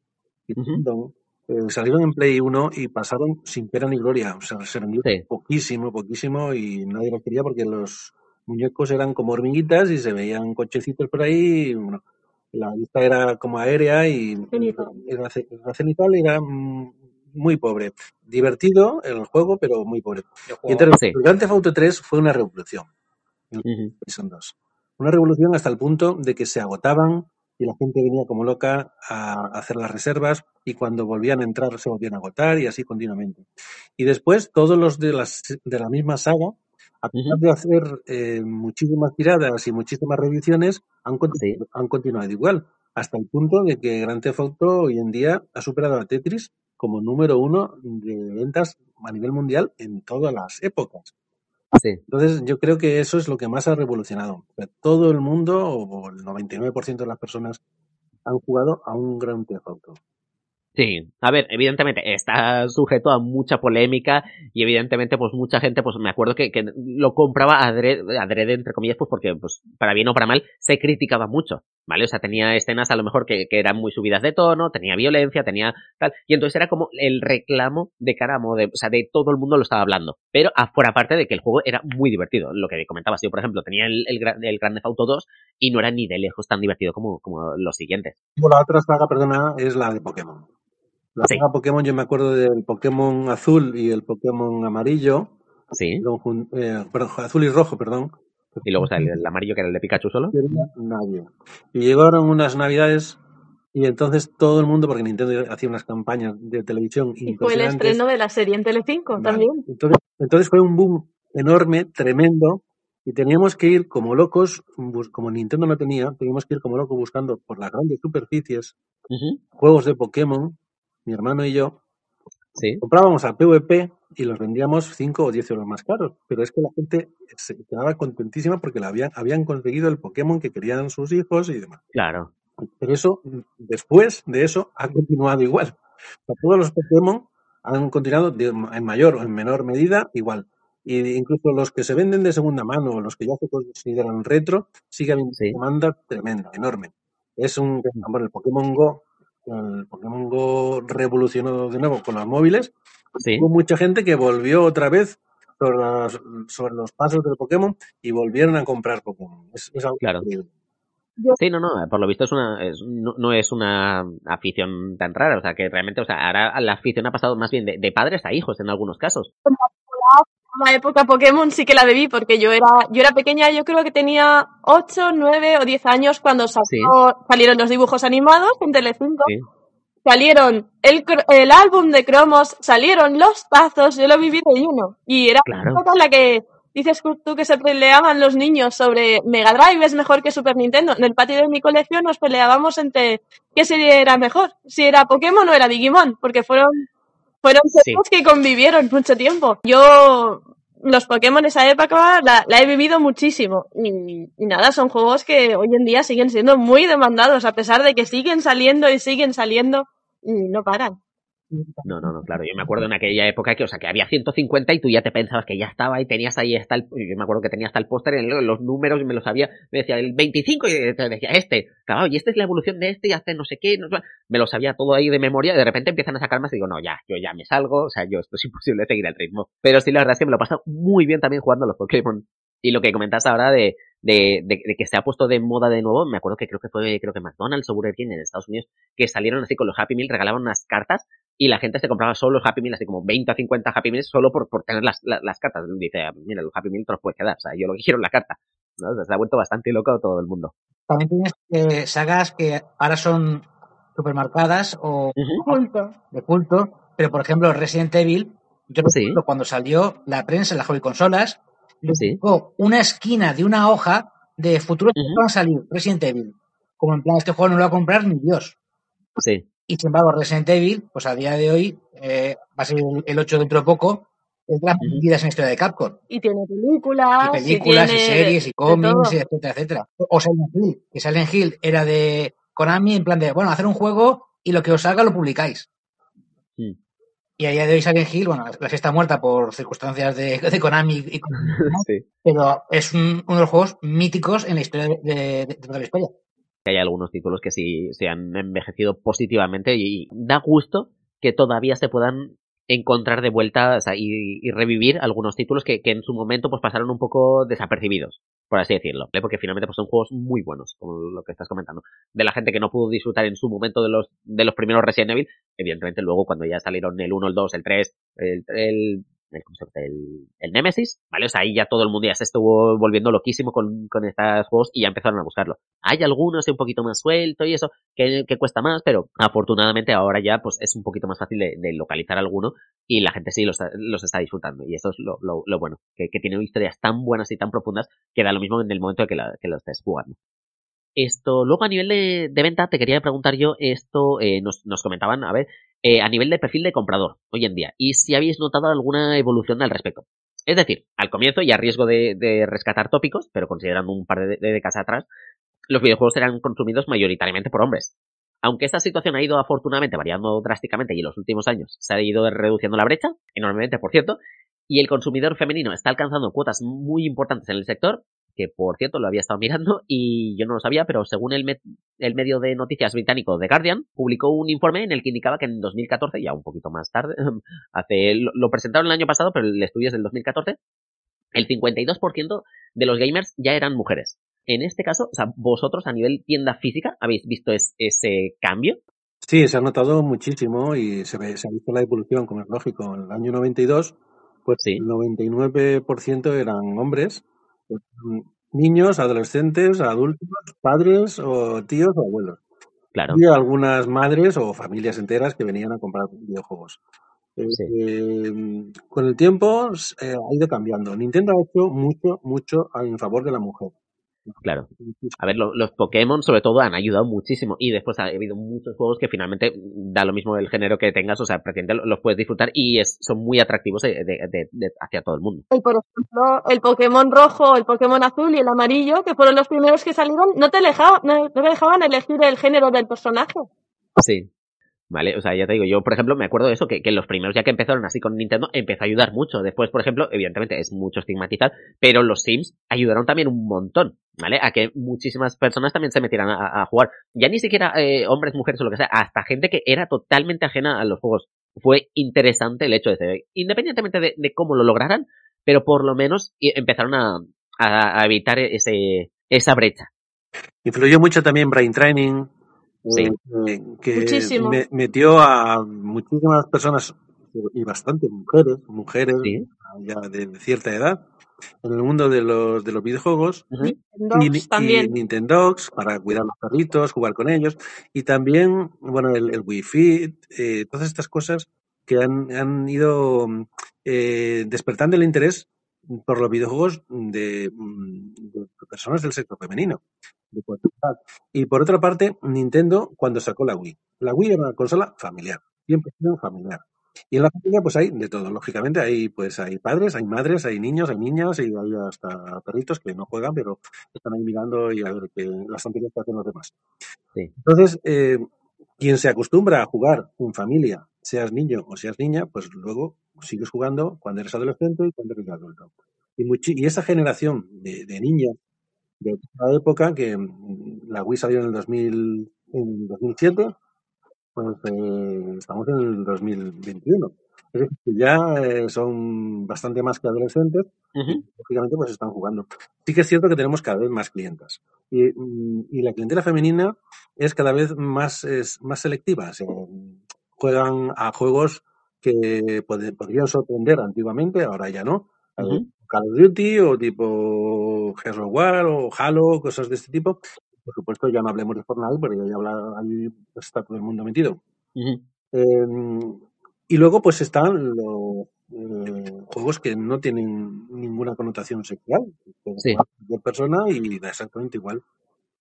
eh, salieron en Play 1 y pasaron sin pena ni gloria. O sea, se vendió poquísimo, poquísimo y nadie lo quería porque los muñecos eran como hormiguitas y se veían cochecitos por ahí. bueno, la vista era como aérea y la cenital era mm, muy pobre. Divertido el juego, pero muy pobre. Y entonces, el Grand Theft Auto 3 fue una revolución. Son dos. Una revolución hasta el punto de que se agotaban y la gente venía como loca a hacer las reservas y cuando volvían a entrar se volvían a agotar y así continuamente. Y después todos los de, las, de la misma saga, a pesar de hacer eh, muchísimas tiradas y muchísimas reediciones, han, han continuado igual, hasta el punto de que Grand Theft Auto hoy en día ha superado a Tetris como número uno de ventas a nivel mundial en todas las épocas. Entonces, yo creo que eso es lo que más ha revolucionado. todo el mundo, o el 99% de las personas, han jugado a un gran Theft Auto. Sí, a ver, evidentemente está sujeto a mucha polémica y evidentemente pues mucha gente pues me acuerdo que, que lo compraba adrede, adrede, entre comillas pues porque pues para bien o para mal se criticaba mucho, ¿vale? O sea, tenía escenas a lo mejor que, que eran muy subidas de tono, tenía violencia, tenía tal, y entonces era como el reclamo de cara a de, o sea, de todo el mundo lo estaba hablando, pero por aparte de que el juego era muy divertido, lo que comentabas yo, por ejemplo, tenía el, el, el Grand Theft Auto 2 y no era ni de lejos tan divertido como, como los siguientes. La otra saga, perdona, es la de Pokémon. La saga Pokémon, yo me acuerdo del Pokémon azul y el Pokémon amarillo. Sí. Eh, perdón, azul y rojo, perdón. Y luego está el, amarillo que era el de Pikachu solo. Nadie. Y llegaron unas navidades y entonces todo el mundo, porque Nintendo hacía unas campañas de televisión. Y fue el estreno de la serie en Telecinco también. Entonces, entonces fue un boom enorme, tremendo, y teníamos que ir como locos, como Nintendo no tenía, teníamos que ir como locos buscando por las grandes superficies juegos de Pokémon mi hermano y yo, comprábamos a PvP y los vendíamos 5 o 10 euros más caros. Pero es que la gente se quedaba contentísima porque la habían, habían conseguido el Pokémon que querían sus hijos y demás. Claro. Pero eso, después de eso, ha continuado igual. todos los Pokémon han continuado en mayor o en menor medida igual. Y incluso los que se venden de segunda mano, o los que ya se consideran retro, sigue habiendo una demanda tremenda, enorme. Es un, bueno, el Pokémon Go el Pokémon Go revolucionó de nuevo con los móviles, hubo mucha gente que volvió otra vez sobre, los pasos del Pokémon y volvieron a comprar Pokémon. Es, algo claro. Sí, no, no, por lo visto es una, no, es una afición tan rara, o sea que realmente, o sea, ahora la afición ha pasado más bien de, padres a hijos en algunos casos. La época Pokémon sí que la bebí porque yo era, yo era pequeña, yo creo que tenía 8, 9 o 10 años cuando salieron los dibujos animados en Telecinco. Salieron el, el álbum de cromos, salieron los tazos, yo lo viví de uno. Y era claro. la que dices tú que se peleaban los niños sobre Mega Drive es mejor que Super Nintendo. En el patio de mi colegio nos peleábamos entre qué serie era mejor, si era Pokémon o era Digimon, porque fueron fueron series que convivieron mucho tiempo. Yo los Pokémon esa época la, he vivido muchísimo. Y, nada, son juegos que hoy en día siguen siendo muy demandados, a pesar de que siguen saliendo y siguen saliendo y no paran. No, no, no, claro. Yo me acuerdo en aquella época que, o sea, que había 150 y tú ya te pensabas que ya estaba y tenías ahí hasta el, yo me acuerdo que tenía hasta el póster en los números y me lo sabía, me decía el 25 y te decía este, claro, y esta es la evolución de este y hace no sé qué, no, me lo sabía todo ahí de memoria y de repente empiezan a sacar más y digo, no, ya, yo ya me salgo, o sea, yo esto es imposible seguir el ritmo. Pero sí, la verdad es que me lo he pasado muy bien también jugando a los Pokémon. Y lo que comentas ahora de, de, de, que se ha puesto de moda de nuevo, me acuerdo que creo que fue, creo que McDonald's o Burger King en Estados Unidos, que salieron así con los Happy Meal, regalaban unas cartas y la gente se compraba solo los Happy Meal, así como 20 o 50 Happy Meals solo por, por tener las, las, cartas. Dice, mira, los Happy Meal te los puedes quedar, o sea, yo lo que quiero es la carta. ¿no? se ha vuelto bastante loco todo el mundo. También tienes eh, sagas que ahora son supermarcadas o de culto, pero por ejemplo Resident Evil, yo recuerdo cuando salió la prensa en las hobby consolas, sí. una esquina de una hoja de futuros que van a salir, Resident Evil. Como en plan, este juego no lo va a comprar ni Dios. Sí. Y sin embargo, Resident Evil, pues a día de hoy, eh, va a ser el 8 dentro de poco, es de las medidas en la historia de Capcom. Y tiene películas. Y películas, y, series, y cómics, etcétera, etcétera. O Silent Hill, que Silent Hill era de Konami en plan de, bueno, hacer un juego y lo que os salga lo publicáis. Y a día de hoy Silent Hill, bueno, la está muerta por circunstancias de, de Konami, y, pero es uno de los juegos míticos en la historia de, de, toda la historia. Hay algunos títulos que sí se han envejecido positivamente y da gusto que todavía se puedan encontrar de vuelta y, revivir algunos títulos que, en su momento pues pasaron un poco desapercibidos por así decirlo, porque finalmente pues, son juegos muy buenos, como lo que estás comentando. De la gente que no pudo disfrutar en su momento de los, de los primeros Resident Evil, evidentemente luego cuando ya salieron el 1, el 2, el 3, el, el el, el Nemesis, ¿vale? O sea, ahí ya todo el mundo ya se estuvo volviendo loquísimo con, con estos juegos y ya empezaron a buscarlo. Hay algunos un poquito más suelto y eso, que, cuesta más, pero afortunadamente ahora ya pues es un poquito más fácil de, localizar alguno y la gente sí los, los está disfrutando. Y eso es lo, lo, bueno, que, que tienen historias tan buenas y tan profundas que da lo mismo en el momento de que, la, que lo estés jugando. Esto, luego a nivel de, de, venta, te quería preguntar yo, esto eh, nos, nos comentaban, a ver, eh, a nivel de perfil de comprador hoy en día, y si habéis notado alguna evolución al respecto. Es decir, al comienzo, y a riesgo de, rescatar tópicos, pero considerando un par de, de décadas atrás, los videojuegos eran consumidos mayoritariamente por hombres. Aunque esta situación ha ido afortunadamente variando drásticamente y en los últimos años se ha ido reduciendo la brecha, enormemente por cierto, y el consumidor femenino está alcanzando cuotas muy importantes en el sector, que por cierto lo había estado mirando y yo no lo sabía, pero según el, el medio de noticias británico The Guardian, publicó un informe en el que indicaba que en 2014, ya un poquito más tarde, hace, lo, presentaron el año pasado, pero el estudio es del 2014, el 52% de los gamers ya eran mujeres. En este caso, o sea, vosotros a nivel tienda física habéis visto ese cambio. Sí, se ha notado muchísimo y se, ve, se ha visto la evolución, como es lógico. En el año 92, pues sí. el 99% eran hombres niños, adolescentes, adultos, padres o tíos o abuelos. Claro. Y algunas madres o familias enteras que venían a comprar videojuegos. Eh, con el tiempo eh, ha ido cambiando. Nintendo ha hecho mucho, mucho en favor de la mujer. Claro. A ver, los, los Pokémon sobre todo han ayudado muchísimo y después ha habido muchos juegos que finalmente da lo mismo el género que tengas, o sea, prácticamente los puedes disfrutar y es, son muy atractivos de, de, de, hacia todo el mundo. Y por ejemplo, el Pokémon rojo, el Pokémon azul y el amarillo, que fueron los primeros que salieron, no te, dejaban, no, no te dejaban elegir el género del personaje. Sí, ¿Vale? O sea, ya te digo, yo, por ejemplo, me acuerdo de eso, que, que los primeros ya que empezaron así con Nintendo, empezó a ayudar mucho. Después, por ejemplo, evidentemente es mucho estigmatizar, pero los Sims ayudaron también un montón, ¿vale? A que muchísimas personas también se metieran a, jugar. Ya ni siquiera eh, hombres, mujeres o lo que sea, hasta gente que era totalmente ajena a los juegos. Fue interesante el hecho de ser, independientemente de, de cómo lo lograran, pero por lo menos empezaron a, a, a evitar ese, esa brecha. Influyó mucho también Brain Training, Sí. Eh, que me, metió a muchísimas personas y bastantes mujeres, mujeres sí. ya de, cierta edad, en el mundo de los, de los videojuegos uh -huh. y, también. y Nintendogs para cuidar los perritos, jugar con ellos y también, bueno, el, el Wi-Fi, eh, todas estas cosas que han, han ido eh, despertando el interés por los videojuegos de, de personas del sexo femenino. De y por otra parte, Nintendo cuando sacó la Wii. La Wii era una consola familiar, siempre ha familiar. Y en la familia pues hay de todo, lógicamente hay pues hay padres, hay madres, hay niños, hay niñas y hay hasta perritos que no juegan pero están ahí mirando y a ver que las tonterías que hacen los demás. Sí. Entonces, eh, quien se acostumbra a jugar en familia, seas niño o seas niña, pues luego sigues jugando cuando eres adolescente y cuando eres adulto. Y, y esa generación de, de niñas de otra época, que mm, la Wii salió en el 2000, en 2007, pues eh, estamos en el 2021. Es decir, que ya eh, son bastante más que adolescentes lógicamente pues están jugando. Sí que es cierto que tenemos cada vez más clientas. Y, mm, y la clientela femenina es cada vez más, es, más selectiva. Se, juegan a juegos que podrían sorprender antiguamente, ahora ya no. Call of Duty o tipo Hero War o Halo, cosas de este tipo. Por supuesto, ya no hablemos de Fortnite, porque ya habla, ahí está todo el mundo metido. Em, y luego, pues están los eh, juegos que no tienen ninguna connotación sexual. Sí. Cualquier persona y da exactamente igual.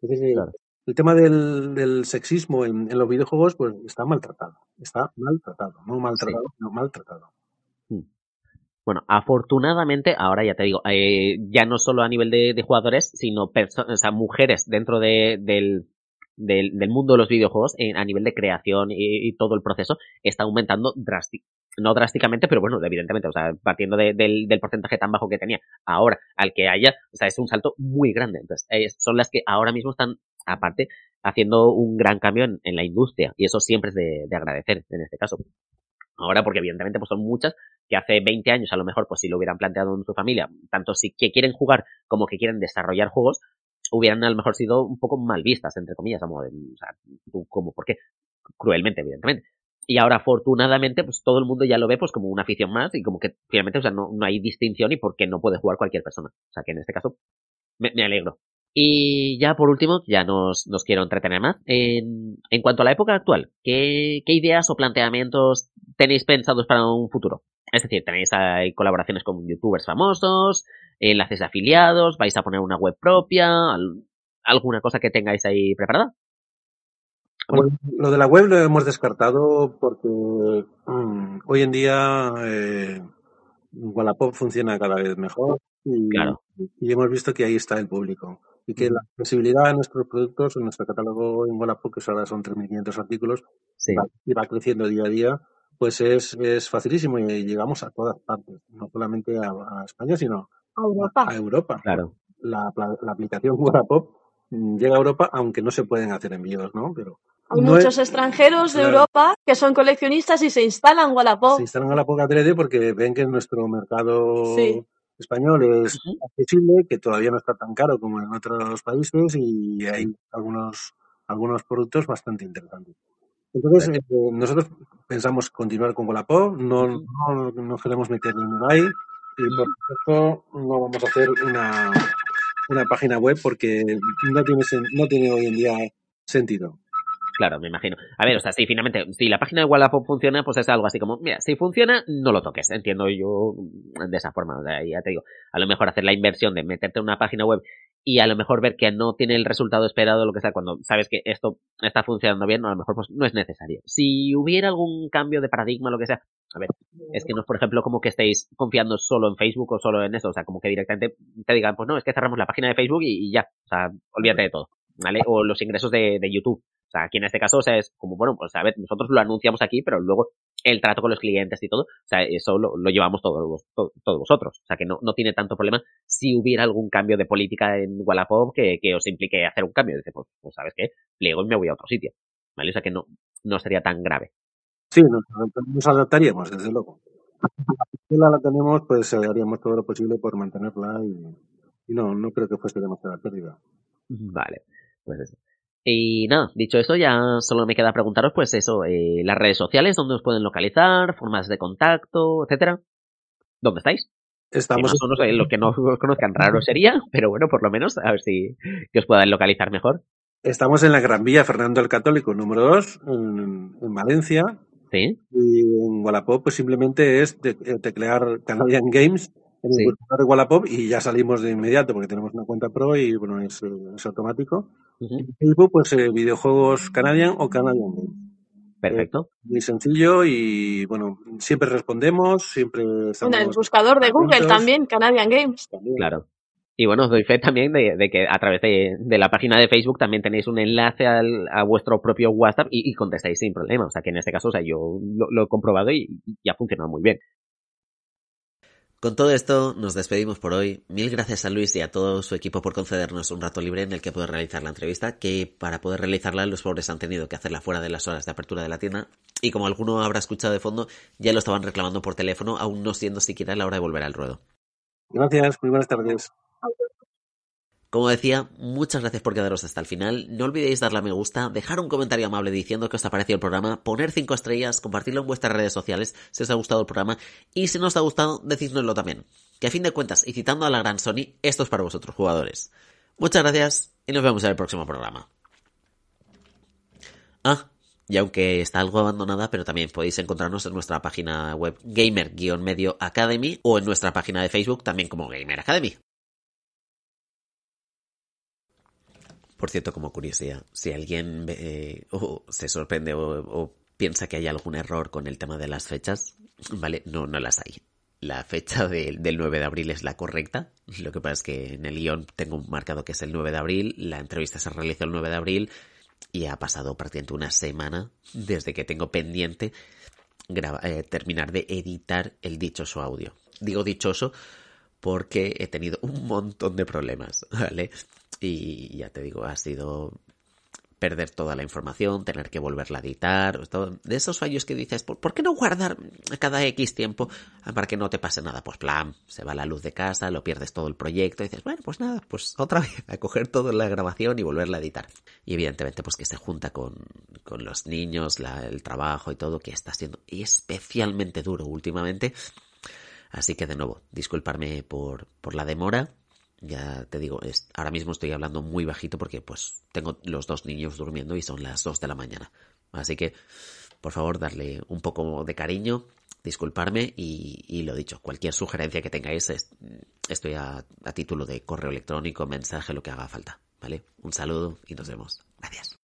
Entonces, eh, el tema del, sexismo en, los videojuegos, pues está maltratado. Está maltratado. No maltratado, no maltratado. Bueno, afortunadamente, ahora ya te digo, eh, ya no solo a nivel de, jugadores, sino o sea, mujeres dentro de, del, del, mundo de los videojuegos a nivel de creación y, todo el proceso está aumentando drásticamente. No drásticamente, pero bueno, evidentemente, o sea, partiendo del, del, porcentaje tan bajo que tenía ahora al que haya, o sea, es un salto muy grande. Entonces, son las que ahora mismo están, aparte, haciendo un gran cambio en, la industria y eso siempre es de, de agradecer en este caso. Ahora, porque evidentemente pues son muchas que hace 20 años a lo mejor pues si lo hubieran planteado en su familia, tanto si que quieren jugar como que quieren desarrollar juegos, hubieran a lo mejor sido un poco mal vistas, entre comillas, o sea, como, ¿por qué? Cruelmente, evidentemente. Y ahora, afortunadamente, pues todo el mundo ya lo ve pues como una afición más y como que finalmente, o sea, no, no hay distinción y porque no puede jugar cualquier persona. O sea, que en este caso me, me alegro. Y ya por último, ya nos, nos quiero entretener más. En, en cuanto a la época actual, ¿qué, ¿qué ideas o planteamientos tenéis pensados para un futuro? Es decir, tenéis hay colaboraciones con youtubers famosos, enlaces de afiliados, vais a poner una web propia, alguna cosa que tengáis ahí preparada. Bueno, lo de la web lo hemos descartado porque mm, hoy en día eh, Wallapop funciona cada vez mejor y, y, hemos visto que ahí está el público y que la accesibilidad de nuestros productos en nuestro catálogo en Wallapop, que ahora son 3.500 artículos, y va creciendo día a día, pues es, es facilísimo y llegamos a todas partes, no solamente a, España, sino a Europa. A, Europa. Claro. La, la, aplicación Wallapop mm, llega a Europa, aunque no se pueden hacer envíos, ¿no? Pero hay muchos extranjeros de Europa que son coleccionistas y se instalan Wallapop. Se instalan Wallapop adrede porque ven que nuestro mercado español es accesible, que todavía no está tan caro como en otros países y hay algunos, algunos productos bastante interesantes. Entonces, eh, nosotros pensamos continuar con Wallapop, no, no, no queremos meter dinero ahí y por supuesto no vamos a hacer una, una página web porque no tiene, no tiene hoy en día sentido. Claro, me imagino. A ver, o sea, si finalmente, si la página de Wallapop funciona, pues es algo así como, mira, si funciona, no lo toques. Entiendo yo de esa forma. O sea, ya te digo, a lo mejor hacer la inversión de meterte en una página web y a lo mejor ver que no tiene el resultado esperado, lo que sea, cuando sabes que esto está funcionando bien, a lo mejor pues no es necesario. Si hubiera algún cambio de paradigma, lo que sea, a ver, es que no es, por ejemplo, como que estéis confiando solo en Facebook o solo en eso, o sea, como que directamente te digan, pues no, es que cerramos la página de Facebook y, ya, o sea, olvídate de todo, ¿vale? O los ingresos de, de YouTube. O sea, aquí en este caso, o sea, es como, bueno, pues a ver, nosotros lo anunciamos aquí, pero luego el trato con los clientes y todo, o sea, eso lo, llevamos todos, todos vosotros. O sea, que no, no tiene tanto problema si hubiera algún cambio de política en Wallapop que, que os implique hacer un cambio. Dice, pues, pues, ¿sabes qué? Pliego y me voy a otro sitio. ¿Vale? O sea, que no, no sería tan grave. Sí, nos, adaptaríamos, desde luego. Si la tenemos, pues haríamos todo lo posible por mantenerla y, y no, no creo que fuese demasiada pérdida. Vale, pues eso. Y nada, dicho esto, ya solo me queda preguntaros, pues eso, eh, las redes sociales, dónde os pueden localizar, formas de contacto, etcétera. ¿Dónde estáis? Estamos. Que lo que no os conozcan raro sería, pero bueno, por lo menos, a ver si que os puedan localizar mejor. Estamos en la Gran Vía Fernando el Católico número 2, en, Valencia. Sí. Y en Wallapop, pues simplemente es teclear Canadian Games en el buscador de Wallapop y ya salimos de inmediato porque tenemos una cuenta pro y bueno, es, es automático. En Facebook, pues eh, videojuegos Canadian o Canadian Perfecto. Eh, muy sencillo y bueno, siempre respondemos, siempre estamos. En el buscador de Google también, Canadian Games. Claro. Y bueno, os doy fe también de, que a través de, la página de Facebook también tenéis un enlace a vuestro propio WhatsApp y, contestáis sin problema. O sea que en este caso, o sea, yo lo, he comprobado y, y, ha funcionado muy bien. Con todo esto, nos despedimos por hoy. Mil gracias a Luis y a todo su equipo por concedernos un rato libre en el que poder realizar la entrevista, que para poder realizarla los pobres han tenido que hacerla fuera de las horas de apertura de la tienda. Y como alguno habrá escuchado de fondo, ya lo estaban reclamando por teléfono, aún no siendo siquiera la hora de volver al ruedo. Gracias, muy buenas tardes. Como decía, muchas gracias por quedaros hasta el final. No olvidéis darle a me gusta, dejar un comentario amable diciendo que os ha parecido el programa, poner 5 estrellas, compartirlo en vuestras redes sociales si os ha gustado el programa y si no os ha gustado, decídnoslo también. Que a fin de cuentas, y citando a la gran Sony, esto es para vosotros jugadores. Muchas gracias y nos vemos en el próximo programa. Ah, y aunque está algo abandonada, pero también podéis encontrarnos en nuestra página web Gamer-Medio Academy o en nuestra página de Facebook también como Gamer Academy. Por cierto, como curiosidad, si alguien se sorprende o, piensa que hay algún error con el tema de las fechas, ¿vale? No, no las hay. La fecha del 9 de abril es la correcta. Lo que pasa es que en el guion tengo marcado que es el 9 de abril. La entrevista se realizó el 9 de abril y ha pasado prácticamente una semana desde que tengo pendiente eh, terminar de editar el dichoso audio. Digo dichoso porque he tenido un montón de problemas, ¿vale? Y ya te digo, ha sido perder toda la información, tener que volverla a editar, de esos fallos que dices, ¿por, qué no guardar cada X tiempo para que no te pase nada? Pues plan, se va la luz de casa, lo pierdes todo el proyecto y dices, bueno, pues nada, pues otra vez a coger toda la grabación y volverla a editar. Y evidentemente pues que se junta con, con los niños, el trabajo y todo, que está siendo especialmente duro últimamente. Así que de nuevo, disculparme por, por la demora, ya te digo, es, ahora mismo estoy hablando muy bajito porque pues tengo los dos niños durmiendo y son las dos de la mañana. Así que, por favor, darle un poco de cariño, disculparme y, y lo dicho, cualquier sugerencia que tengáis, estoy a, a título de correo electrónico, mensaje, lo que haga falta. ¿Vale? Un saludo y nos vemos. Gracias.